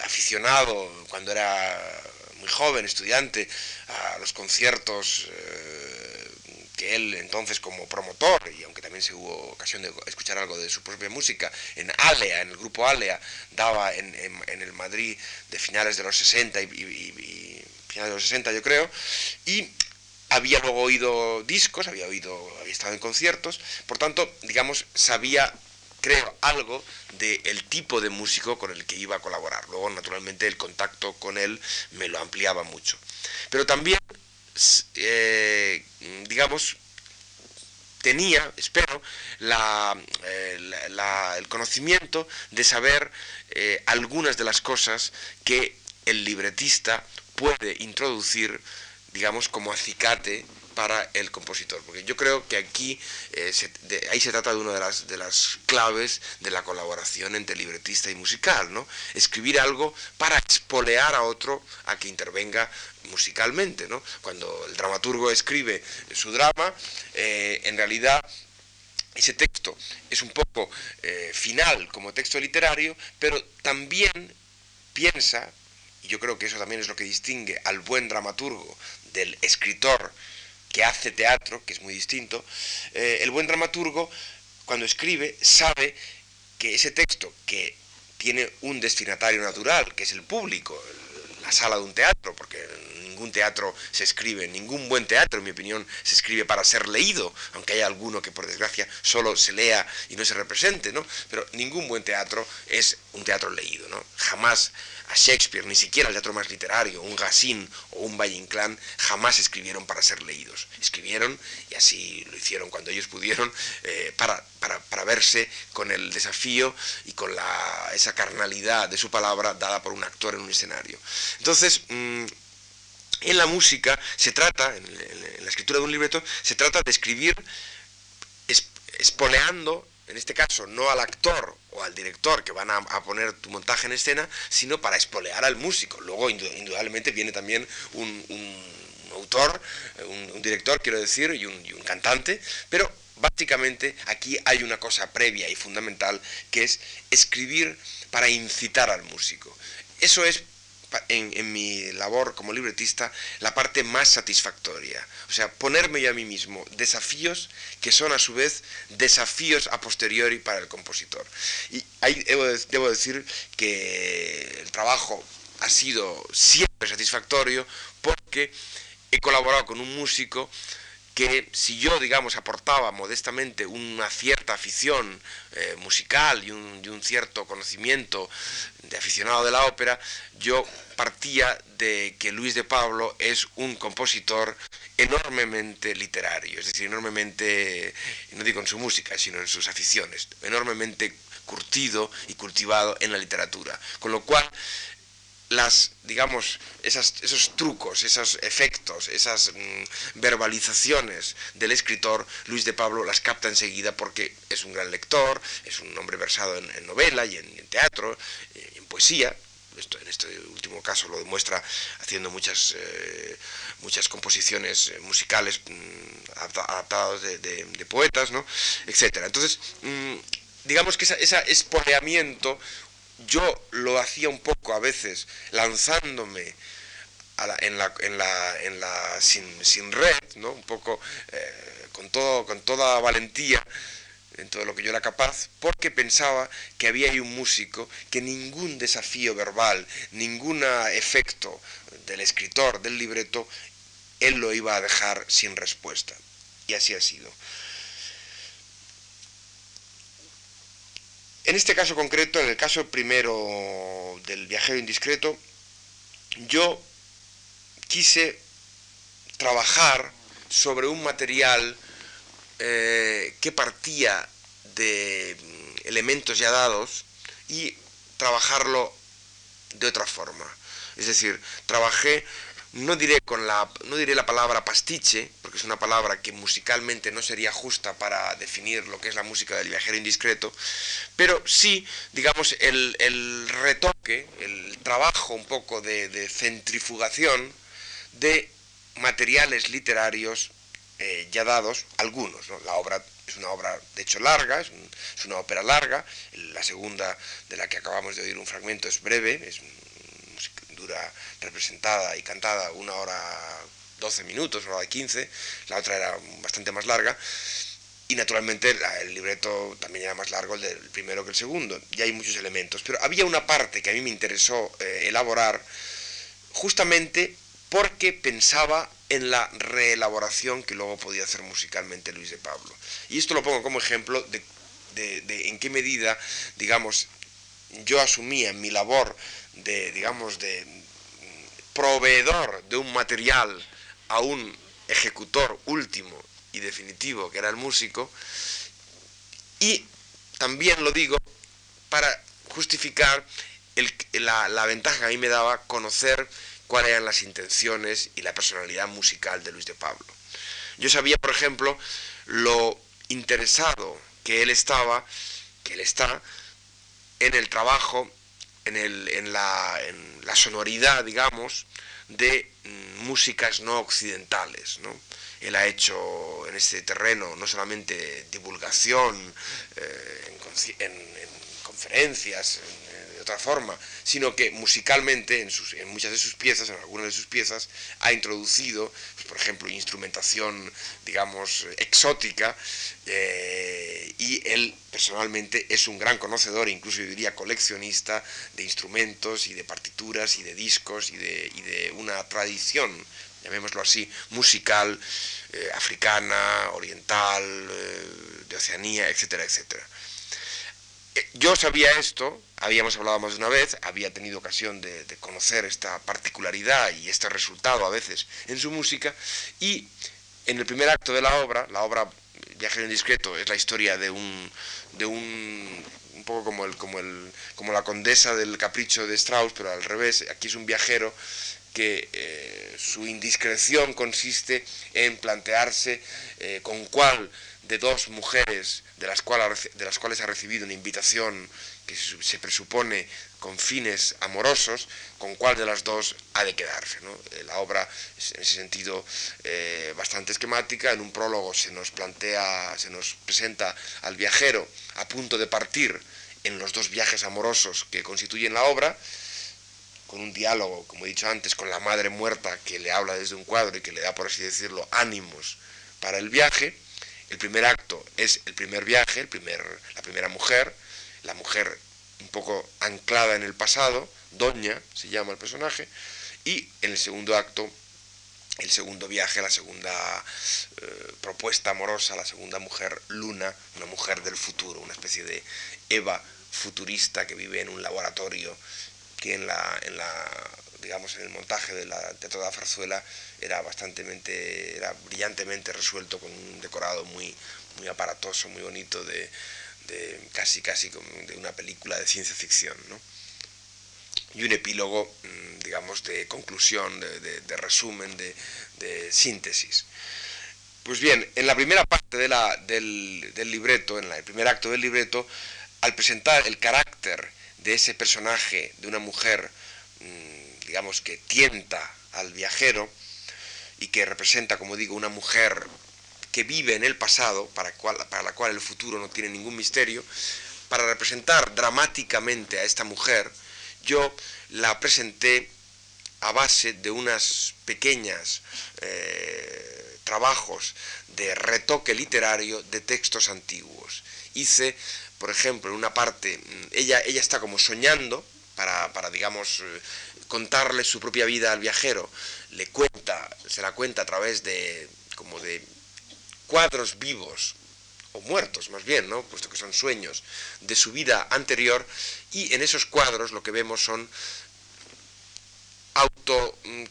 aficionado cuando era muy joven, estudiante, a los conciertos eh, que él entonces como promotor, y aunque también se hubo ocasión de escuchar algo de su propia música, en Alea, en el grupo Alea, daba en, el Madrid de finales de los 60 y, finales de los 60 yo creo, y había luego oído discos, había oído, había estado en conciertos, por tanto, digamos, sabía creo, algo del tipo de músico con el que iba a colaborar. Luego, naturalmente, el contacto con él me lo ampliaba mucho. Pero también, eh, digamos, tenía, espero, eh, el conocimiento de saber eh, algunas de las cosas que el libretista puede introducir, digamos, como acicate para el compositor, porque yo creo que aquí eh, ahí se trata de una de las, de las claves de la colaboración entre libretista y musical, ¿no? Escribir algo para espolear a otro a que intervenga musicalmente, ¿no? Cuando el dramaturgo escribe su drama, eh, en realidad ese texto es un poco eh, final como texto literario, pero también piensa, y yo creo que eso también es lo que distingue al buen dramaturgo del escritor que hace teatro, que es muy distinto, eh, el buen dramaturgo, cuando escribe, sabe que ese texto, que tiene un destinatario natural, que es el público, la sala de un teatro, porque ningún teatro se escribe, ningún buen teatro, en mi opinión, se escribe para ser leído, aunque haya alguno que por desgracia solo se lea y no se represente, ¿no? Pero ningún buen teatro es un teatro leído, ¿no? Jamás a Shakespeare, ni siquiera el teatro más literario, un Racine o un Valle Inclán, jamás escribieron para ser leídos. Escribieron, y así lo hicieron cuando ellos pudieron, eh, para, para, verse con el desafío y con la, esa carnalidad de su palabra dada por un actor en un escenario. Entonces, mm, en la música se trata, en, la escritura de un libreto, se trata de escribir espoleando en este caso no al actor o al director que van a, poner tu montaje en escena, sino para espolear al músico. Luego, indudablemente, viene también un, autor, un, director, quiero decir, y un, y un cantante, pero básicamente aquí hay una cosa previa y fundamental que es escribir para incitar al músico. Eso es en, mi labor como libretista la parte más satisfactoria. O sea, ponerme yo a mí mismo desafíos que son a su vez desafíos a posteriori para el compositor. Y ahí debo, decir que el trabajo ha sido siempre satisfactorio porque he colaborado con un músico que si yo, digamos, aportaba modestamente una cierta afición eh, musical y un, y un, cierto conocimiento de aficionado de la ópera, yo partía de que Luis de Pablo es un compositor enormemente literario, es decir, enormemente, no digo en su música, sino en sus aficiones, enormemente curtido y cultivado en la literatura. Con lo cual, las, digamos, esos trucos, esos efectos, esas mm, verbalizaciones del escritor, Luis de Pablo las capta enseguida porque es un gran lector, es un hombre versado en, novela y en, teatro, y en poesía, esto, en este último caso lo demuestra haciendo muchas, eh, muchas composiciones eh, musicales mm, adaptadas de, poetas, ¿no? etc. Entonces, mm, digamos que ese espoleamiento yo lo hacía un poco a veces lanzándome en, la, en la sin, red, ¿no? un poco eh, con, todo, con toda valentía en todo lo que yo era capaz, porque pensaba que había ahí un músico que ningún desafío verbal, ningún efecto del escritor, del libreto, él lo iba a dejar sin respuesta. Y así ha sido. En este caso concreto, en el caso primero del viajero indiscreto, yo quise trabajar sobre un material eh, que partía de mm, elementos ya dados y trabajarlo de otra forma. Es decir, trabajé no diré, con la, no diré la palabra pastiche, porque es una palabra que musicalmente no sería justa para definir lo que es la música del viajero indiscreto, pero sí, digamos, el, retoque, el trabajo un poco de, centrifugación de materiales literarios eh, ya dados, algunos. La obra es una obra, de hecho, larga, es, es, una ópera larga, la segunda de la que acabamos de oír un fragmento es breve, es dura representada y cantada una hora 12 minutos, una hora 15, la otra era bastante más larga, y naturalmente el libreto también era más largo el del primero que el segundo, y hay muchos elementos, pero había una parte que a mí me interesó eh, elaborar justamente porque pensaba en la reelaboración que luego podía hacer musicalmente Luis de Pablo. Y esto lo pongo como ejemplo de, de en qué medida, digamos, yo asumía mi labor de, digamos, de proveedor de un material a un ejecutor último y definitivo, que era el músico, y también lo digo para justificar la, la, ventaja que a mí me daba conocer cuáles eran las intenciones y la personalidad musical de Luis de Pablo. Yo sabía, por ejemplo, lo interesado que él estaba, que él está, en el trabajo en, el, en, la, en la sonoridad, digamos, de mm, músicas no occidentales. ¿no? Él ha hecho en este terreno no solamente divulgación eh, en, conferencias, de otra forma, sino que musicalmente en, sus, en muchas de sus piezas, en algunas de sus piezas, ha introducido, pues, por ejemplo, instrumentación, digamos, exótica, eh, y él personalmente es un gran conocedor, incluso yo diría coleccionista de instrumentos y de partituras y de discos y de, y de una tradición llamémoslo así, musical, eh, africana, oriental, eh, de Oceanía, etcétera, etcétera. Yo sabía esto, habíamos hablado más de una vez, había tenido ocasión de, conocer esta particularidad y este resultado a veces en su música, y en el primer acto de la obra, la obra Viajero Indiscreto es la historia de un, de un, un poco como, el, como, el, como la condesa del capricho de Strauss, pero al revés, aquí es un viajero que eh, su indiscreción consiste en plantearse eh, con cuál de dos mujeres de las, cuales, ha recibido una invitación que se presupone con fines amorosos, con cuál de las dos ha de quedarse. Eh, la obra es en ese sentido bastante esquemática. En un prólogo se nos plantea, se nos presenta al viajero a punto de partir en los dos viajes amorosos que constituyen la obra, con un diálogo, como he dicho antes, con la madre muerta que le habla desde un cuadro y que le da, por así decirlo, ánimos para el viaje. El primer acto es el primer viaje, el primer, la primera mujer, la mujer un poco anclada en el pasado, Doña se llama el personaje, y en el segundo acto, el segundo viaje, la segunda eh, propuesta amorosa, la segunda mujer, Luna, una mujer del futuro, una especie de Eva futurista que vive en un laboratorio que en la, en la digamos en el montaje de la Teatro de la Farzuela era bastante era brillantemente resuelto con un decorado muy muy aparatoso muy bonito de, casi casi de una película de ciencia ficción y un epílogo mm, digamos de conclusión de, resumen de, síntesis. Pues bien en la primera parte de del, del libreto en el primer acto del libreto al presentar el carácter de ese personaje, de una mujer, mm, digamos, que tienta al viajero y que representa, como digo, una mujer que vive en el pasado, para, la cual el futuro no tiene ningún misterio, para representar dramáticamente a esta mujer, yo la presenté a base de unas pequeñas eh, trabajos de retoque literario de textos antiguos. Hice por ejemplo, en una parte, mm, ella, ella está como soñando para, para, digamos, eh, contarle su propia vida al viajero, le cuenta, se la cuenta a través de, como de cuadros vivos, o muertos más bien, ¿no? puesto que son sueños, de su vida anterior, y en esos cuadros lo que vemos son auto mm,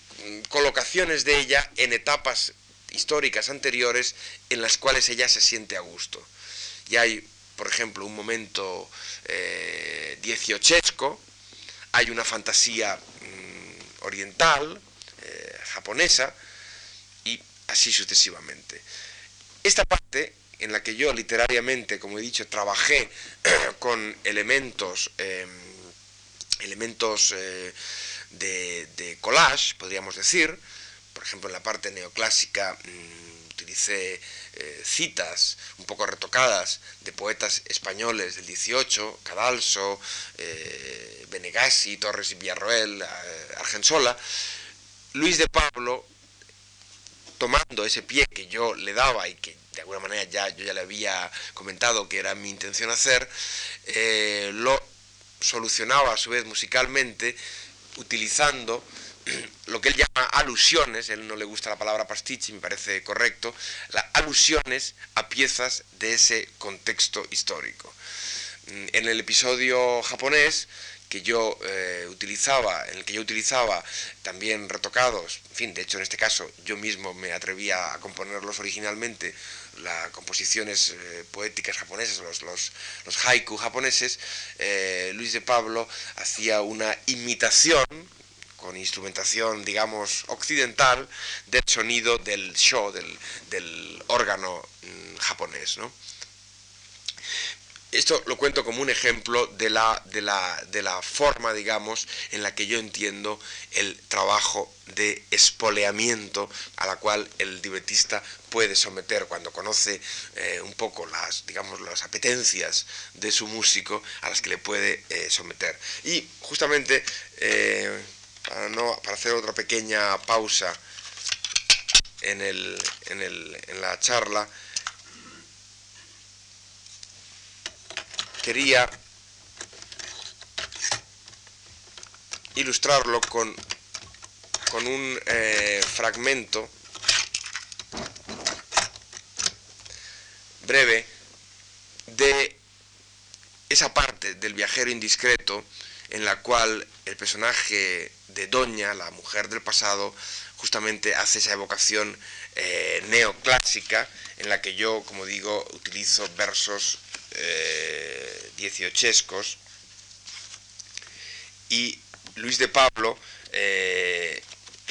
de ella en etapas históricas anteriores en las cuales ella se siente a gusto. Y hay por ejemplo, un momento eh, dieciochesco, hay una fantasía oriental, eh, japonesa, y así sucesivamente. Esta parte en la que yo literariamente, como he dicho, trabajé con elementos, em, elementos eh, de, collage, podríamos decir, por ejemplo en la parte neoclásica mm, utilicé eh, citas un poco retocadas de poetas españoles del 18, Cadalso, eh, Torres y Villarroel, eh, Argensola, Luis de Pablo, tomando ese pie que yo le daba y que de alguna manera ya yo ya le había comentado que era mi intención hacer, lo solucionaba a su vez musicalmente utilizando lo que él llama alusiones, él no le gusta la palabra pastiche, me parece correcto, las alusiones a piezas de ese contexto histórico. Mm, en el episodio japonés que yo eh, utilizaba, en el que yo utilizaba también retocados, fin, de hecho en este caso yo mismo me atrevía a componerlos originalmente, las composiciones eh, poéticas japonesas, los, los, los haiku japoneses, eh, Luis de Pablo hacía una imitación con instrumentación, digamos, occidental del sonido del show, del, órgano mm, japonés. esto lo cuento como un ejemplo de la, de, la, de la, forma, digamos, en la que yo entiendo el trabajo de espoleamiento a la cual el libretista puede someter cuando conoce eh, un poco las, digamos, las apetencias de su músico a las que le puede eh, someter. Y justamente, eh, para, no, para hacer otra pequeña pausa en, el, en, el, en la charla, quería ilustrarlo con, con un eh, fragmento breve de esa parte del viajero indiscreto en la cual el personaje de Doña, la mujer del pasado, justamente hace esa evocación eh, neoclásica en la que yo, como digo, utilizo versos eh, dieciochescos. Y Luis de Pablo, eh,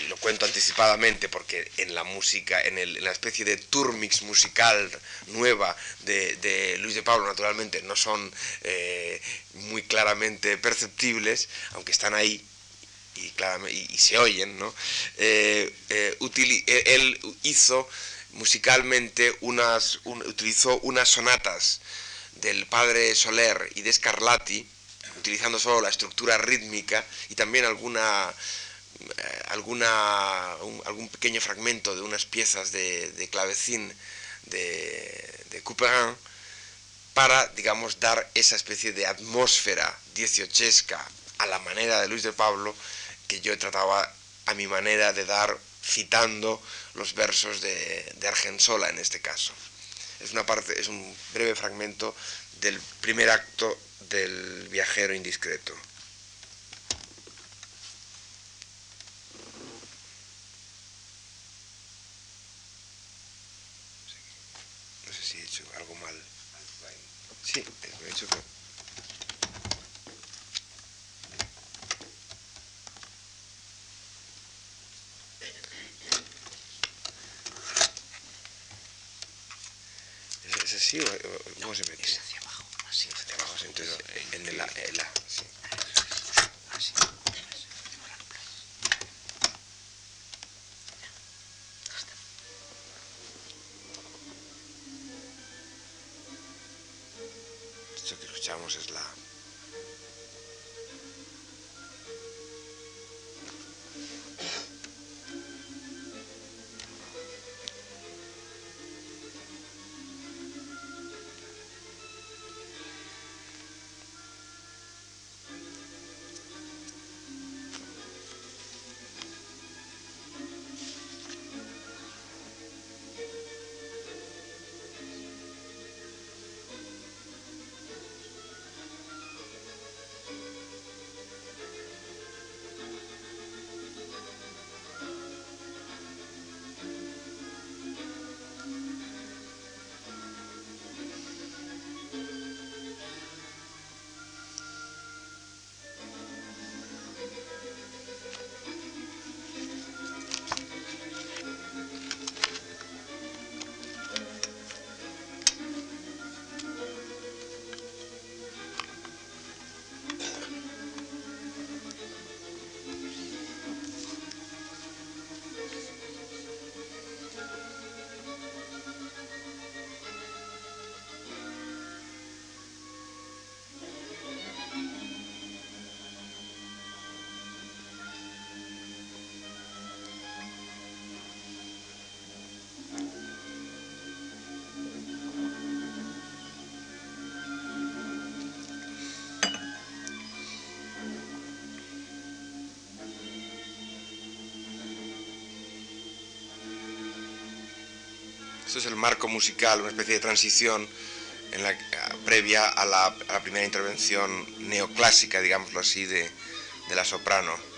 lo cuento anticipadamente porque en la música, en, la especie de turmix musical nueva de, Luis de Pablo, naturalmente no son muy claramente perceptibles, aunque están ahí y, se oyen, ¿no? él hizo musicalmente unas, utilizó unas sonatas del padre Soler y de Scarlatti, utilizando solo la estructura rítmica y también alguna, eh, alguna algún pequeño fragmento de unas piezas de, clavecín de, de Couperin, para, digamos, dar esa especie de atmósfera dieciochesca a la manera de Luis de Pablo que yo trataba a mi manera de dar citando los versos de, de Argensola en este caso es una parte, es un breve fragmento del primer acto del viajero indiscreto. No sé si he hecho algo mal. Sí, he hecho así o cómo se mete? Es hacia abajo, así. Hacia abajo, entonces en el, el A, sí. Así. Esto que escuchamos es la Esto es el marco musical, una especie de transición en la, previa a la, primera intervención neoclásica, digámoslo así, de la soprano.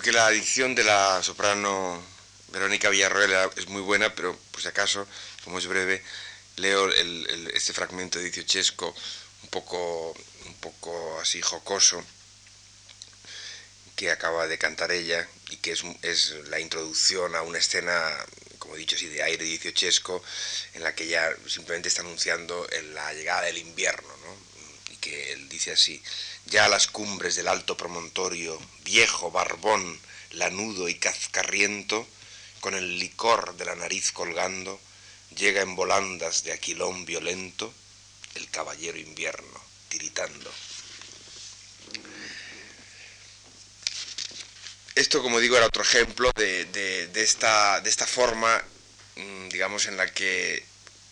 Que la edición de la soprano Verónica Villarroel es muy buena, pero por si acaso, como es breve, leo este fragmento de Diciochesco un poco, un poco así jocoso que acaba de cantar ella y que es, es la introducción a una escena, como he dicho así, de aire diciochesco, en la que ya simplemente está anunciando la llegada del invierno, ¿no? y que él dice así, ya a las cumbres del alto promontorio, viejo, barbón, lanudo y cazcarriento, con el licor de la nariz colgando, llega en volandas de aquilón violento el caballero invierno, tiritando. Esto, como digo, era otro ejemplo de, esta, de esta forma, mm, digamos, en la que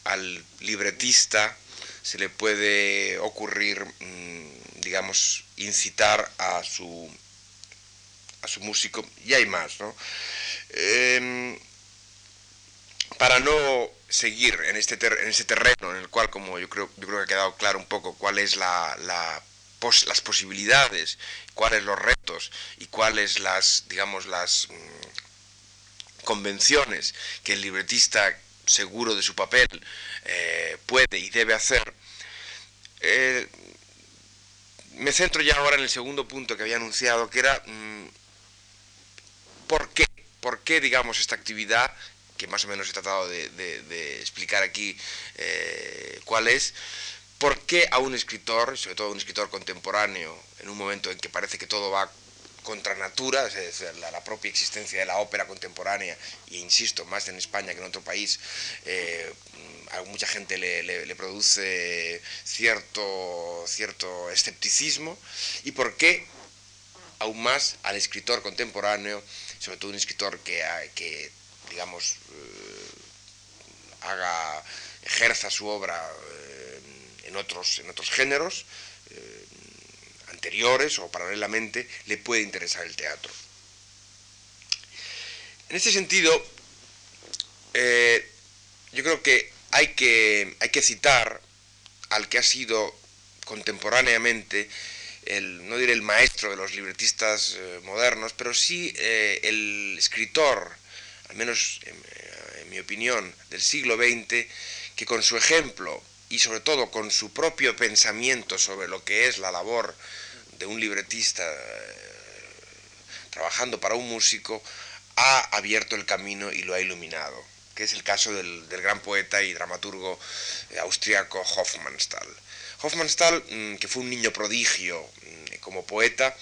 al libretista se le puede ocurrir, mm, digamos, incitar a su, a su músico, y hay más, ¿no? Em, para no seguir en este, en este terreno en el cual, como yo creo, yo creo que ha quedado claro un poco cuál es la, las posibilidades, cuáles los retos y cuáles las, digamos, las mm, convenciones que el libretista seguro de su papel eh, puede y debe hacer, eh, me centro ya ahora en el segundo punto que había anunciado, que era mm, por qué por qué, digamos, esta actividad, que más o menos he tratado de, explicar aquí eh, cuál es, por qué a un escritor, sobre todo a un escritor contemporáneo, en un momento en que parece que todo va contra natura, es la, propia existencia de la ópera contemporánea, e insisto, más en España que en otro país, eh, a mucha gente le, produce cierto, cierto escepticismo, y por qué aún más al escritor contemporáneo sobre todo un escritor que, que digamos, eh, ejerza su obra eh, en, otros, en otros géneros anteriores o paralelamente, le puede interesar el teatro. En este sentido, yo creo que hay, que hay que citar al que ha sido contemporáneamente no diré el maestro de los libretistas eh, modernos, pero sí eh, el escritor, al menos en, eh, en, mi opinión, del siglo XX, que con su ejemplo y sobre todo con su propio pensamiento sobre lo que es la labor de un libretista trabajando para un músico, ha abierto el camino y lo ha iluminado, que es el caso del, del gran poeta y dramaturgo austriaco Hofmannsthal. Hofmannsthal, mm, que fue un niño prodigio mm, como poeta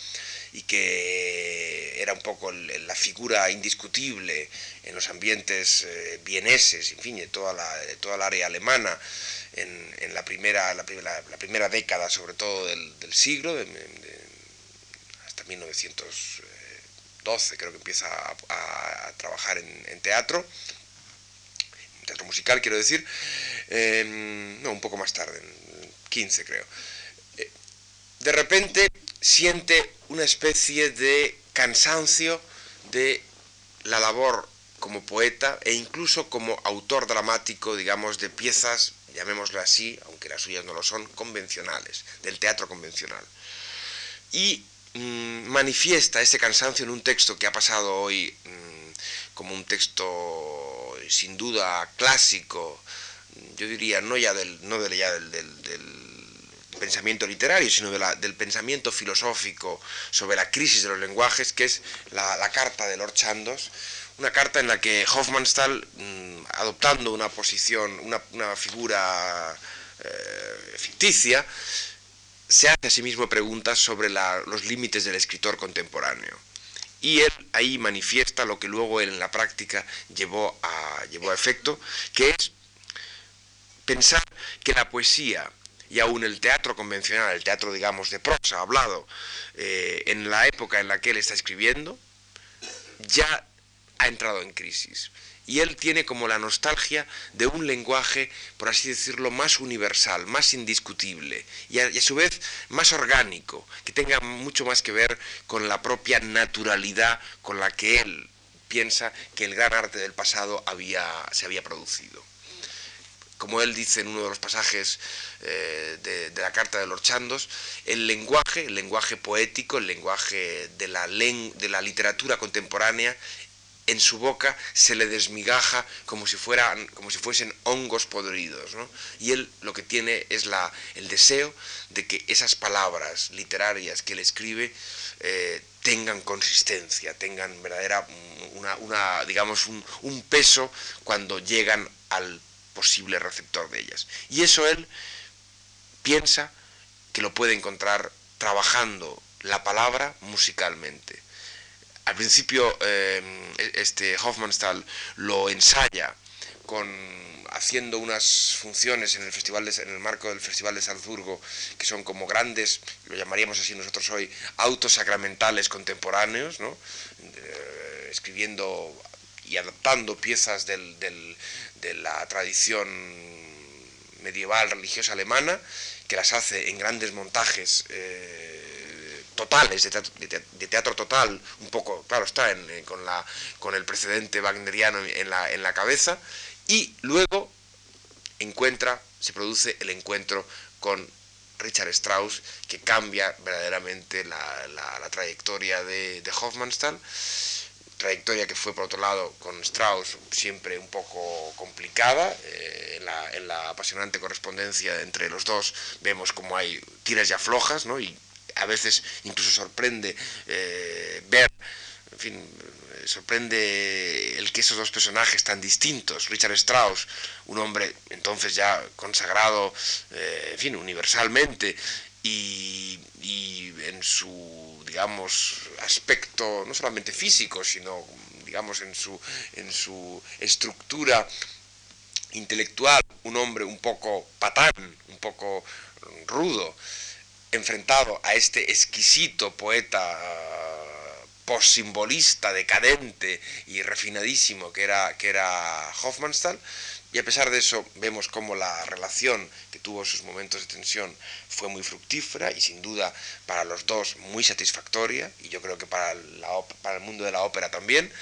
y que era un poco la figura indiscutible en los ambientes eh, vieneses, en fin, de toda la, toda la área alemana en, la, primera, la, primera década, sobre todo del, siglo, hasta 1912 creo que empieza a, trabajar en, teatro, teatro musical quiero decir, em, no, un poco más tarde, 15 creo, eh, de repente siente una especie de cansancio de la labor como poeta e incluso como autor dramático, digamos, de piezas, llamémoslo así, aunque las suyas no lo son, convencionales, del teatro convencional. Y mm, manifiesta ese cansancio en un texto que ha pasado hoy mm, como un texto sin duda clásico, yo diría, no ya del, no ya del pensamiento literario, sino del pensamiento filosófico sobre la crisis de los lenguajes, que es la, carta de Lord Chandos, una carta en la que Hofmannsthal, mm, adoptando una posición, una, figura eh, ficticia, se hace a sí mismo preguntas sobre los límites del escritor contemporáneo. Y él ahí manifiesta lo que luego él en la práctica llevó a, llevó efecto, que es pensar que la poesía y aún el teatro convencional, el teatro, digamos, de prosa, hablado, eh, en la época en la que él está escribiendo, ya ha entrado en crisis. Y él tiene como la nostalgia de un lenguaje, por así decirlo, más universal, más indiscutible y a, su vez más orgánico, que tenga mucho más que ver con la propia naturalidad con la que él piensa que el gran arte del pasado había, se había producido. como él dice en uno de los pasajes eh, de, la carta de los Chandos, el lenguaje, el lenguaje poético, el lenguaje de la, de la literatura contemporánea, en su boca se le desmigaja como si, fueran, como si fuesen hongos podridos. Y él lo que tiene es la, el deseo de que esas palabras literarias que él escribe eh, tengan consistencia, tengan verdadera, una, digamos, un, un peso cuando llegan al posible receptor de ellas. Y eso él piensa que lo puede encontrar trabajando la palabra musicalmente. Al principio eh, este Hofmannsthal lo ensaya con haciendo unas funciones en el festival en el marco del Festival de Salzburgo que son como grandes, lo llamaríamos así nosotros hoy, autos sacramentales contemporáneos, ¿no? Eh, escribiendo y adaptando piezas de la tradición medieval religiosa alemana, que las hace en grandes montajes eh, totales, de teatro, total, un poco, claro está, eh, con, la, con el precedente wagneriano en la, en la cabeza, y luego encuentra, se produce el encuentro con Richard Strauss, que cambia verdaderamente la, la, trayectoria de, de Hofmannsthal trayectoria que fue por otro lado con Strauss siempre un poco complicada. Eh, en, la, apasionante correspondencia entre los dos vemos como hay tiras ya flojas, ¿no? A veces incluso sorprende eh, ver, en fin, eh, sorprende el que esos dos personajes tan distintos, Richard Strauss, un hombre entonces ya consagrado, en fin, universalmente, y, y en su digamos, aspecto no solamente físico, sino, digamos, en su, en su estructura intelectual, un hombre un poco patán, un poco rudo, enfrentado a este exquisito poeta simbolista decadente y refinadísimo que era, que era Hofmannsthal, y a pesar de eso, vemos cómo la relación que tuvo sus momentos de tensión fue muy fructífera y sin duda para los dos muy satisfactoria, y yo creo que para, para el mundo de la ópera también.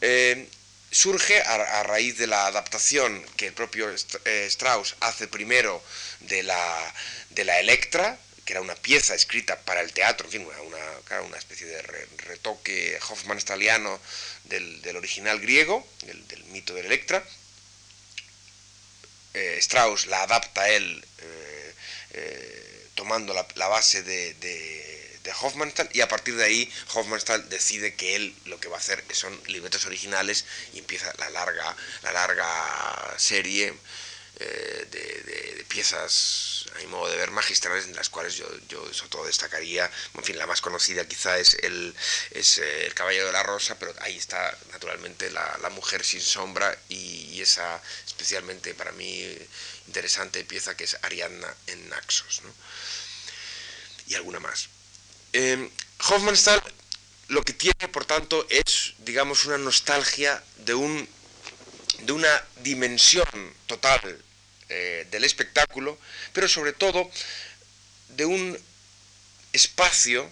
Eh, surge a, raíz de la adaptación que el propio eh, Strauss hace primero de la, de la Electra, que era una pieza escrita para el teatro, en fin, una, una, especie de retoque Hoffmann-Staliano del, del, original griego, del, del mito de Electra, eh, Strauss la adapta él eh, eh, tomando la, base de, de, y a partir de ahí Hofmannsthal decide que él lo que va a hacer son libretos originales y empieza la larga, la larga serie de, piezas, a mi modo de ver, magistrales, en las cuales yo, yo sobre todo destacaría, en fin, la más conocida quizá es el, es el Caballero de la Rosa, pero ahí está naturalmente la, la Mujer sin sombra y, esa especialmente para mí interesante pieza que es Ariadna en Naxos, ¿no? y alguna más. Eh, Hofmannsthal lo que tiene, por tanto, es, digamos, una nostalgia de un de una dimensión total eh, del espectáculo, pero sobre todo de un espacio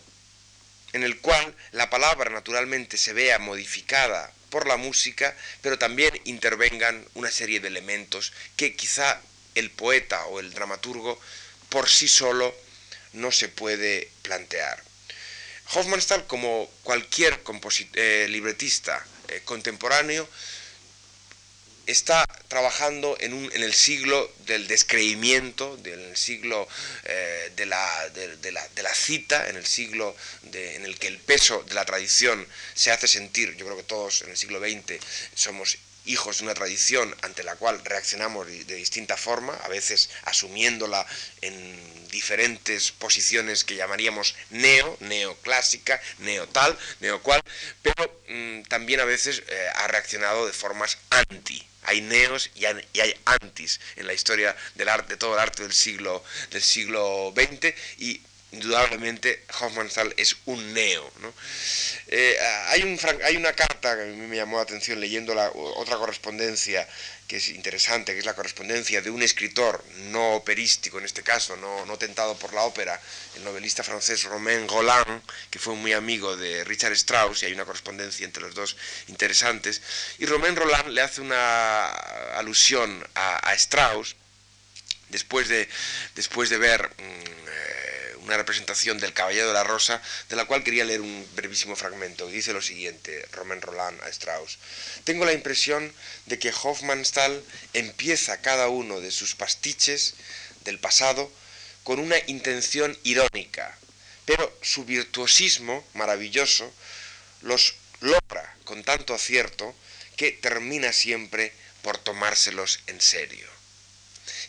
en el cual la palabra naturalmente se vea modificada por la música, pero también intervengan una serie de elementos que quizá el poeta o el dramaturgo por sí solo no se puede plantear. Hofmannsthal, como cualquier eh, libretista eh, contemporáneo, está trabajando en, un, en el siglo del descreimiento, del siglo eh, de, la, de, la, de, la, cita, en el siglo en el que el peso de la tradición se hace sentir. Yo creo que todos en el siglo XX somos hijos de una tradición ante la cual reaccionamos de, distinta forma, a veces asumiéndola en diferentes posiciones que llamaríamos neo, neoclásica, neotal, neocual, pero mm, también a veces eh, ha reaccionado de formas anti. Hay neos y hay, antis en la historia del arte, de todo el arte del siglo, del siglo XX y indudablemente Hofmannsthal es un neo. ¿no? Eh, hay, un, una carta que a mí me llamó la atención leyendo la, otra correspondencia que es interesante, que es la correspondencia de un escritor no operístico en este caso, no, no tentado por la ópera, el novelista francés Romain Roland, que fue muy amigo de Richard Strauss, y hay una correspondencia entre los dos interesantes, y Romain Roland le hace una alusión a, Strauss, después de, después de ver... Mm, una representación del Caballero de la Rosa, de la cual quería leer un brevísimo fragmento. Dice lo siguiente, Romain Roland a Strauss. Tengo la impresión de que Hofmannsthal empieza cada uno de sus pastiches del pasado con una intención irónica, pero su virtuosismo maravilloso los logra con tanto acierto que termina siempre por tomárselos en serio.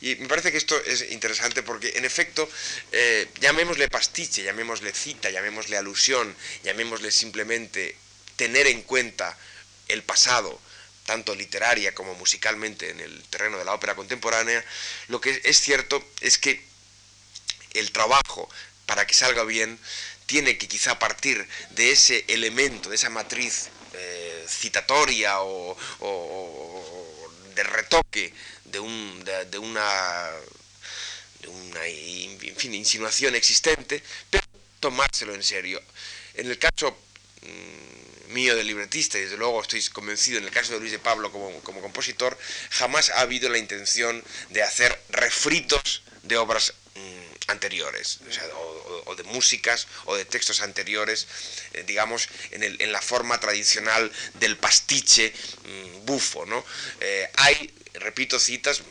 Y me parece que esto es interesante porque, en efecto, eh, llamémosle pastiche, llamémosle cita, llamémosle alusión, llamémosle simplemente tener en cuenta el pasado, tanto literaria como musicalmente en el terreno de la ópera contemporánea, lo que es cierto es que el trabajo, para que salga bien, tiene que quizá partir de ese elemento, de esa matriz eh, citatoria o, de retoque de, un, de, una, de una insinuación existente, pero tomárselo en serio. En el caso mm, mío de libretista, y desde luego estoy convencido en el caso de Luis de Pablo como, como compositor, jamás ha habido la intención de hacer refritos de obras mm, anteriores, o, de músicas o de textos anteriores, eh, digamos, en, el, en, la forma tradicional del pastiche mm, bufo. ¿no? Eh, hay repito citas,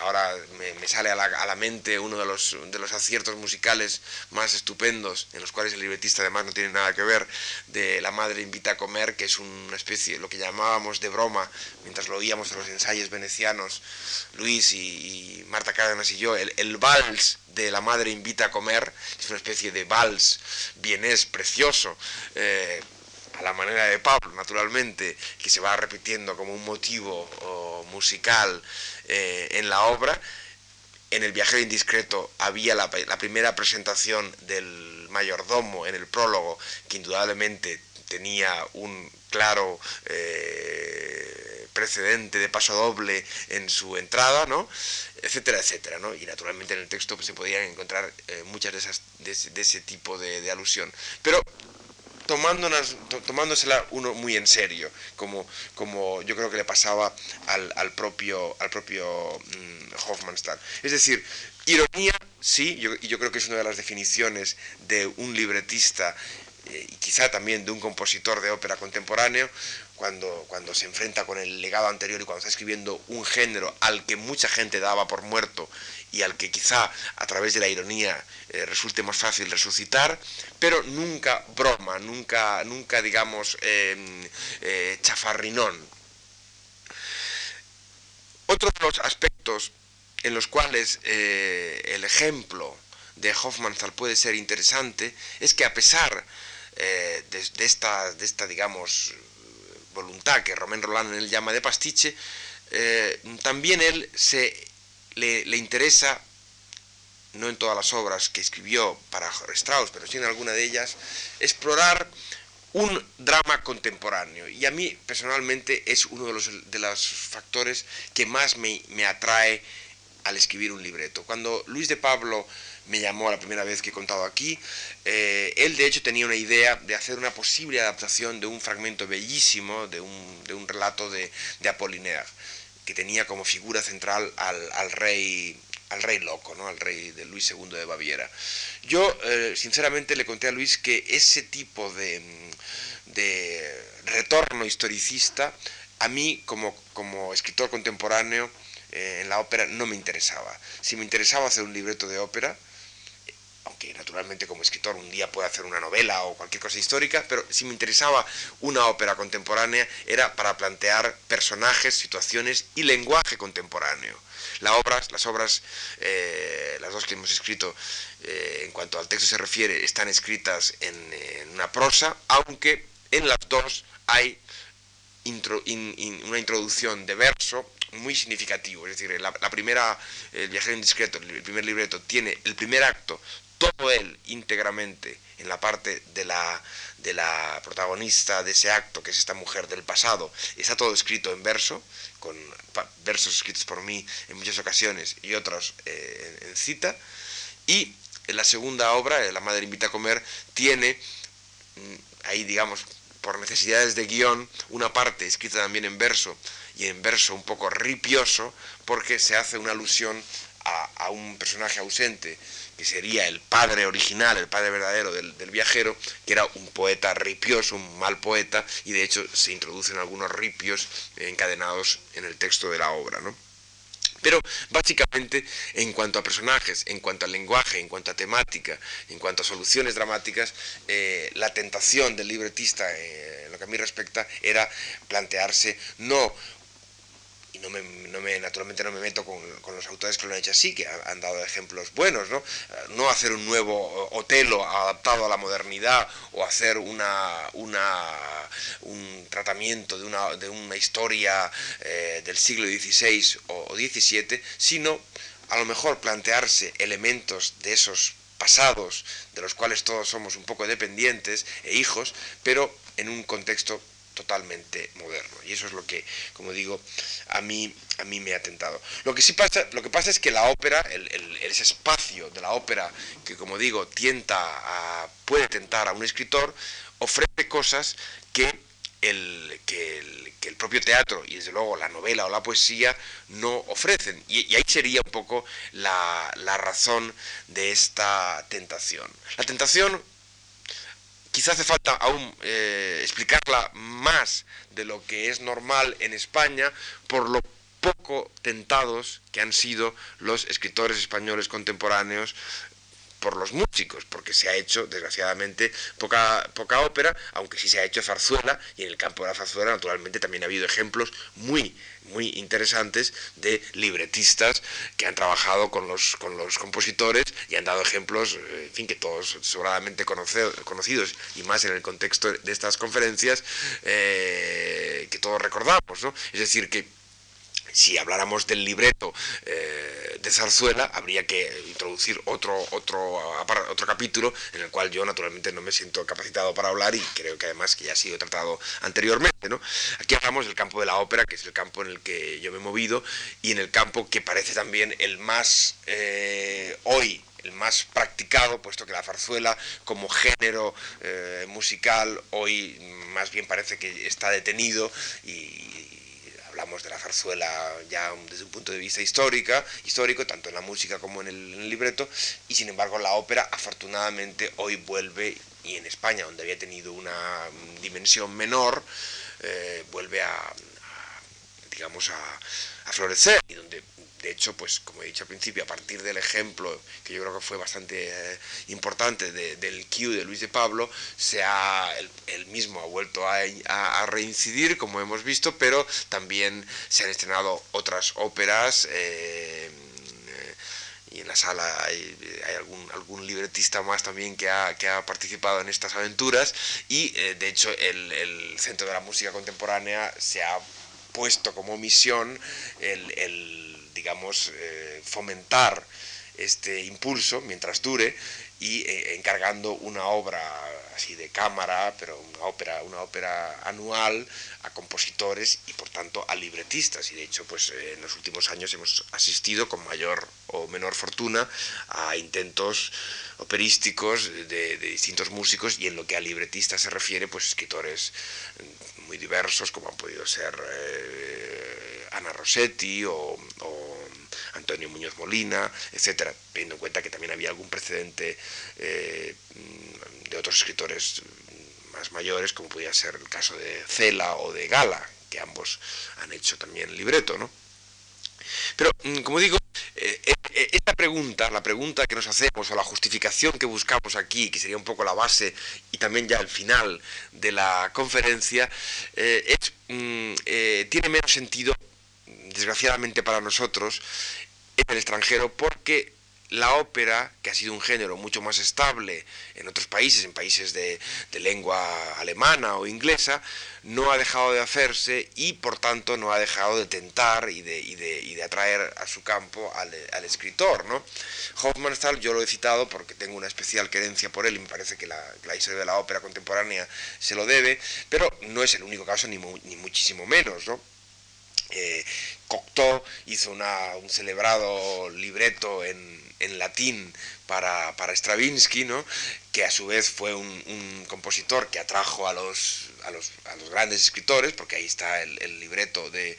ahora me, sale a la, mente uno de los, de los aciertos musicales más estupendos, en los cuales el libretista además no tiene nada que ver, de La Madre Invita a Comer, que es una especie, lo que llamábamos de broma, mientras lo oíamos en los ensayos venecianos, Luis y, Marta Cárdenas y yo, el, el, vals de La Madre Invita a Comer, es una especie de vals vienés precioso. Eh, a la manera de Pablo, naturalmente, que se va repitiendo como un motivo musical eh, en la obra. En El viajero indiscreto había la, primera presentación del mayordomo en el prólogo, que indudablemente tenía un claro eh, precedente de paso doble en su entrada, ¿no? etcétera, etcétera, ¿no? Y naturalmente en el texto pues, se podían encontrar eh, muchas de, esas, de, ese tipo de, de alusión. Pero tomándosela uno muy en serio, como, como yo creo que le pasaba al, propio, al propio mm. Es decir, ironía, sí, yo, yo creo que es una de las definiciones de un libretista eh, y quizá también de un compositor de ópera contemporáneo, cuando, cuando se enfrenta con el legado anterior y cuando está escribiendo un género al que mucha gente daba por muerto y al que quizá a través de la ironía eh, resulte más fácil resucitar, pero nunca broma, nunca, nunca digamos, em, eh, chafarrinón. Otro de los aspectos en los cuales eh, el ejemplo de Hofmannsthal puede ser interesante es que a pesar de, esta, de esta, digamos, voluntad que Romain Roland él llama de pastiche, también él se le, interesa, no en todas las obras que escribió para Strauss, pero sí en alguna de ellas, explorar un drama contemporáneo. Y a mí personalmente es uno de los, de los factores que más me, atrae al escribir un libreto. Cuando Luis de Pablo me llamó la primera vez que he contado aquí, eh, él de hecho tenía una idea de hacer una posible adaptación de un fragmento bellísimo de un, de un relato de, de que tenía como figura central al, rey al rey loco, ¿no? al rey de Luis II de Baviera. Yo, eh, sinceramente, le conté a Luis que ese tipo de, de retorno historicista, a mí, como, como escritor contemporáneo eh, en la ópera, no me interesaba. Si me interesaba hacer un libreto de ópera, aunque naturalmente como escritor un día puede hacer una novela o cualquier cosa histórica, pero si me interesaba una ópera contemporánea era para plantear personajes, situaciones y lenguaje contemporáneo. Las obras, las obras, eh, las dos que hemos escrito eh, en cuanto al texto se refiere, están escritas en, una prosa, aunque en las dos hay una introducción de verso muy significativo. Es decir, la, la primera, el viajero indiscreto, el primer libreto, tiene el primer acto todo él íntegramente en la parte de la, de la protagonista de ese acto, que es esta mujer del pasado, está todo escrito en verso, con versos escritos por mí en muchas ocasiones y otros eh, en cita. Y en la segunda obra, La Madre Invita a Comer, tiene mm, ahí, digamos, por necesidades de guion, una parte escrita también en verso y en verso un poco ripioso, porque se hace una alusión a, un personaje ausente, que sería el padre original, el padre verdadero del, viajero, que era un poeta ripioso, un mal poeta, y de hecho se introducen algunos ripios encadenados en el texto de la obra. ¿no? Pero básicamente en cuanto a personajes, en cuanto al lenguaje, en cuanto a temática, en cuanto a soluciones dramáticas, eh, la tentación del libretista, eh, en lo que a mí respecta, era plantearse no no me, no me, naturalmente no me meto con, los autores que lo han hecho así, que han, dado ejemplos buenos, ¿no? No hacer un nuevo Otelo adaptado a la modernidad o hacer una, un tratamiento de una, de una historia eh, del siglo XVI o, XVII, sino a lo mejor plantearse elementos de esos pasados, de los cuales todos somos un poco dependientes e hijos, pero en un contexto totalmente moderno. Y eso es lo que, como digo, a mí, a mí me ha tentado. Lo que sí pasa, lo que pasa es que la ópera, ese espacio de la ópera que, como digo, tienta a, puede tentar a un escritor, ofrece cosas que el, que el, propio teatro y desde luego la novela o la poesía no ofrecen. Y, ahí sería un poco la, la razón de esta tentación. La tentación quizá hace falta aún eh, explicarla más de lo que es normal en España por lo poco tentados que han sido los escritores españoles contemporáneos por los músicos, porque se ha hecho, desgraciadamente, poca, poca ópera, aunque sí se ha hecho zarzuela, y en el campo de la zarzuela, naturalmente, también ha habido ejemplos muy, muy interesantes de libretistas que han trabajado con los, con los compositores y han dado ejemplos, eh, en fin, que todos sobradamente conocidos, y más en el contexto de estas conferencias, eh, que todos recordamos, ¿no? Es decir, que si habláramos del libreto eh, de zarzuela, habría que introducir otro, otro, otro capítulo en el cual yo naturalmente no me siento capacitado para hablar y creo que además que ya ha sido tratado anteriormente. ¿no? Aquí hablamos del campo de la ópera, que es el campo en el que yo me he movido y en el campo que parece también el más eh, hoy el más practicado, puesto que la zarzuela como género eh, musical hoy más bien parece que está detenido y, hablamos de la zarzuela ya desde un punto de vista histórica, histórico, tanto en la música como en el, libreto, y sin embargo la ópera afortunadamente hoy vuelve, y en España, donde había tenido una dimensión menor, eh, vuelve a, digamos, a, florecer, de hecho, pues como he dicho al principio, a partir del ejemplo, que yo creo que fue bastante eh, importante del Q de Luis de Pablo, se ha, él, mismo ha vuelto a, reincidir, como hemos visto, pero también se han estrenado otras óperas. Eh, y en la sala hay, algún, libretista más también que ha, que ha, participado en estas aventuras y eh, de hecho el, Centro de la Música Contemporánea se ha puesto como misión el digamos, eh, fomentar este impulso mientras dure y eh, encargando una obra así de cámara, pero una ópera, una ópera anual a compositores y por tanto a libretistas. Y de hecho, pues eh, en los últimos años hemos asistido con mayor o menor fortuna a intentos operísticos de, distintos músicos y en lo que a libretistas se refiere, pues escritores muy diversos como han podido ser Ana Rossetti o, Antonio Muñoz Molina, etcétera, teniendo en cuenta que también había algún precedente eh, de otros escritores más mayores, como podía ser el caso de Cela o de Gala, que ambos han hecho también libreto, ¿no? Pero, mm, como digo, eh, eh, esta pregunta, la pregunta que nos hacemos o la justificación que buscamos aquí, que sería un poco la base y también ya el final de la conferencia, mm, tiene menos sentido desgraciadamente para nosotros, en el extranjero, porque la ópera, que ha sido un género mucho más estable en otros países, en países de, lengua alemana o inglesa, no ha dejado de hacerse y por tanto no ha dejado de tentar y de, atraer a su campo al, escritor. ¿no? Hofmannsthal yo lo he citado porque tengo una especial querencia por él y me parece que la, historia de la ópera contemporánea se lo debe, pero no es el único caso ni, ni muchísimo menos. ¿no? Eh, Cocteau hizo un celebrado libreto en, latín para, Stravinsky, ¿no? que a su vez fue un, compositor que atrajo a los, a los, grandes escritores, porque ahí está el, libreto del,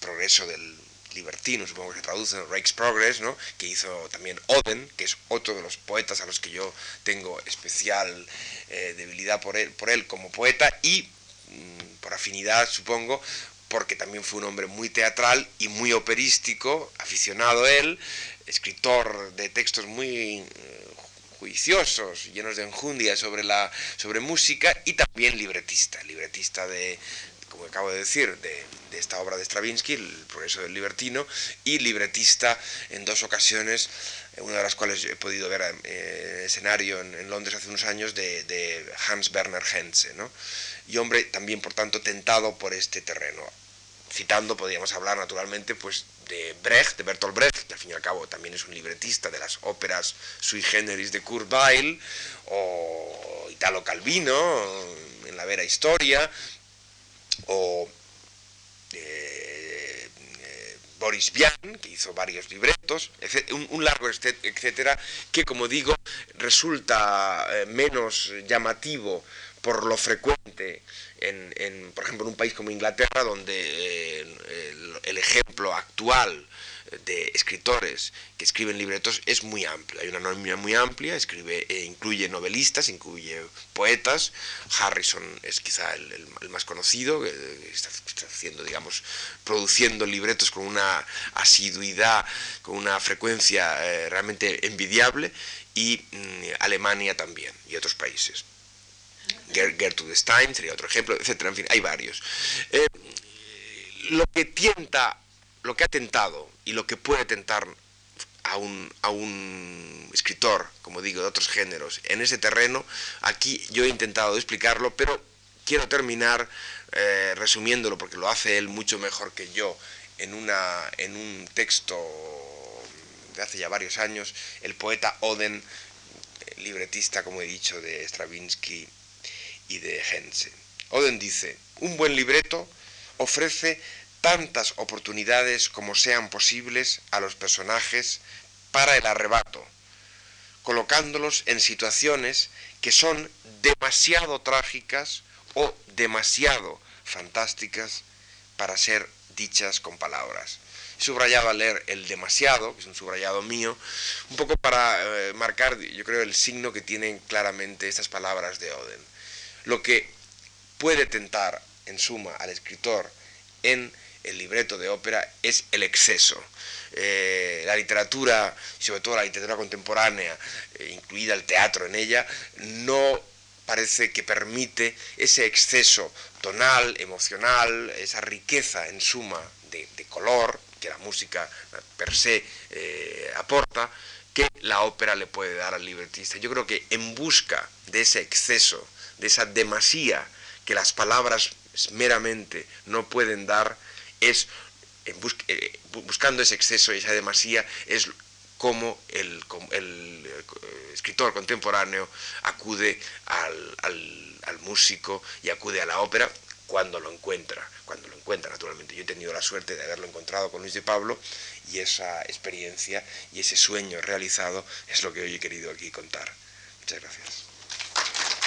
progreso del libertino, supongo que se traduce, Rake's Progress, ¿no? que hizo también Oden, que es otro de los poetas a los que yo tengo especial eh, debilidad por él, por él como poeta, y mm, por afinidad, supongo, porque también fue un hombre muy teatral y muy operístico, aficionado él, escritor de textos muy eh, juiciosos, llenos de enjundia sobre, la, sobre música y también libretista, libretista de, como acabo de decir, de, esta obra de Stravinsky, El progreso del libertino, y libretista en dos ocasiones, una de las cuales he podido ver en eh, escenario en, Londres hace unos años, de, Hans Werner Henze, ¿no? y hombre también, por tanto, tentado por este terreno citando, podríamos hablar naturalmente pues, de Brecht, de Bertolt Brecht, que al fin y al cabo también es un libretista de las óperas sui generis de Kurt Weill, o Italo Calvino, en la vera historia, o eh, eh, Boris Vian, que hizo varios libretos, un, un, largo etcétera, que como digo, resulta eh, menos llamativo por lo frecuente en, por ejemplo, en un país como Inglaterra, donde eh, el, ejemplo actual de escritores que escriben libretos es muy amplio. Hay una nómina muy amplia, escribe, eh, incluye novelistas, incluye poetas. Harrison es quizá el, más conocido, está, haciendo, digamos, produciendo libretos con una asiduidad, con una frecuencia eh, realmente envidiable, y mm, Alemania también, y otros países. Gertrude Stein sería otro ejemplo, etcétera. En fin, hay varios. Eh, lo que tienta, lo que ha tentado y lo que puede tentar a un, a un escritor, como digo, de otros géneros, en ese terreno, aquí yo he intentado explicarlo, pero quiero terminar eh, resumiéndolo, porque lo hace él mucho mejor que yo, en, una, en un texto de hace ya varios años, el poeta Oden, libretista, como he dicho, de Stravinsky de. Oden dice, un buen libreto ofrece tantas oportunidades como sean posibles a los personajes para el arrebato, colocándolos en situaciones que son demasiado trágicas o demasiado fantásticas para ser dichas con palabras. Subrayaba leer el demasiado, que es un subrayado mío, un poco para eh, marcar, yo creo, el signo que tienen claramente estas palabras de Oden. Lo que puede tentar, en suma, al escritor en el libreto de ópera es el exceso. Eh, la literatura, sobre todo la literatura contemporánea, eh, incluida el teatro en ella, no parece que permite ese exceso tonal, emocional, esa riqueza en suma de, color que la música per se eh, aporta, que la ópera le puede dar al libretista. Yo creo que en busca de ese exceso de esa demasía que las palabras meramente no pueden dar, es eh, buscando ese exceso y esa demasía, es como el, eh, escritor contemporáneo acude al, músico y acude a la ópera cuando lo encuentra, cuando lo encuentra naturalmente. Yo he tenido la suerte de haberlo encontrado con Luis de Pablo y esa experiencia y ese sueño realizado es lo que hoy he querido aquí contar. Muchas gracias.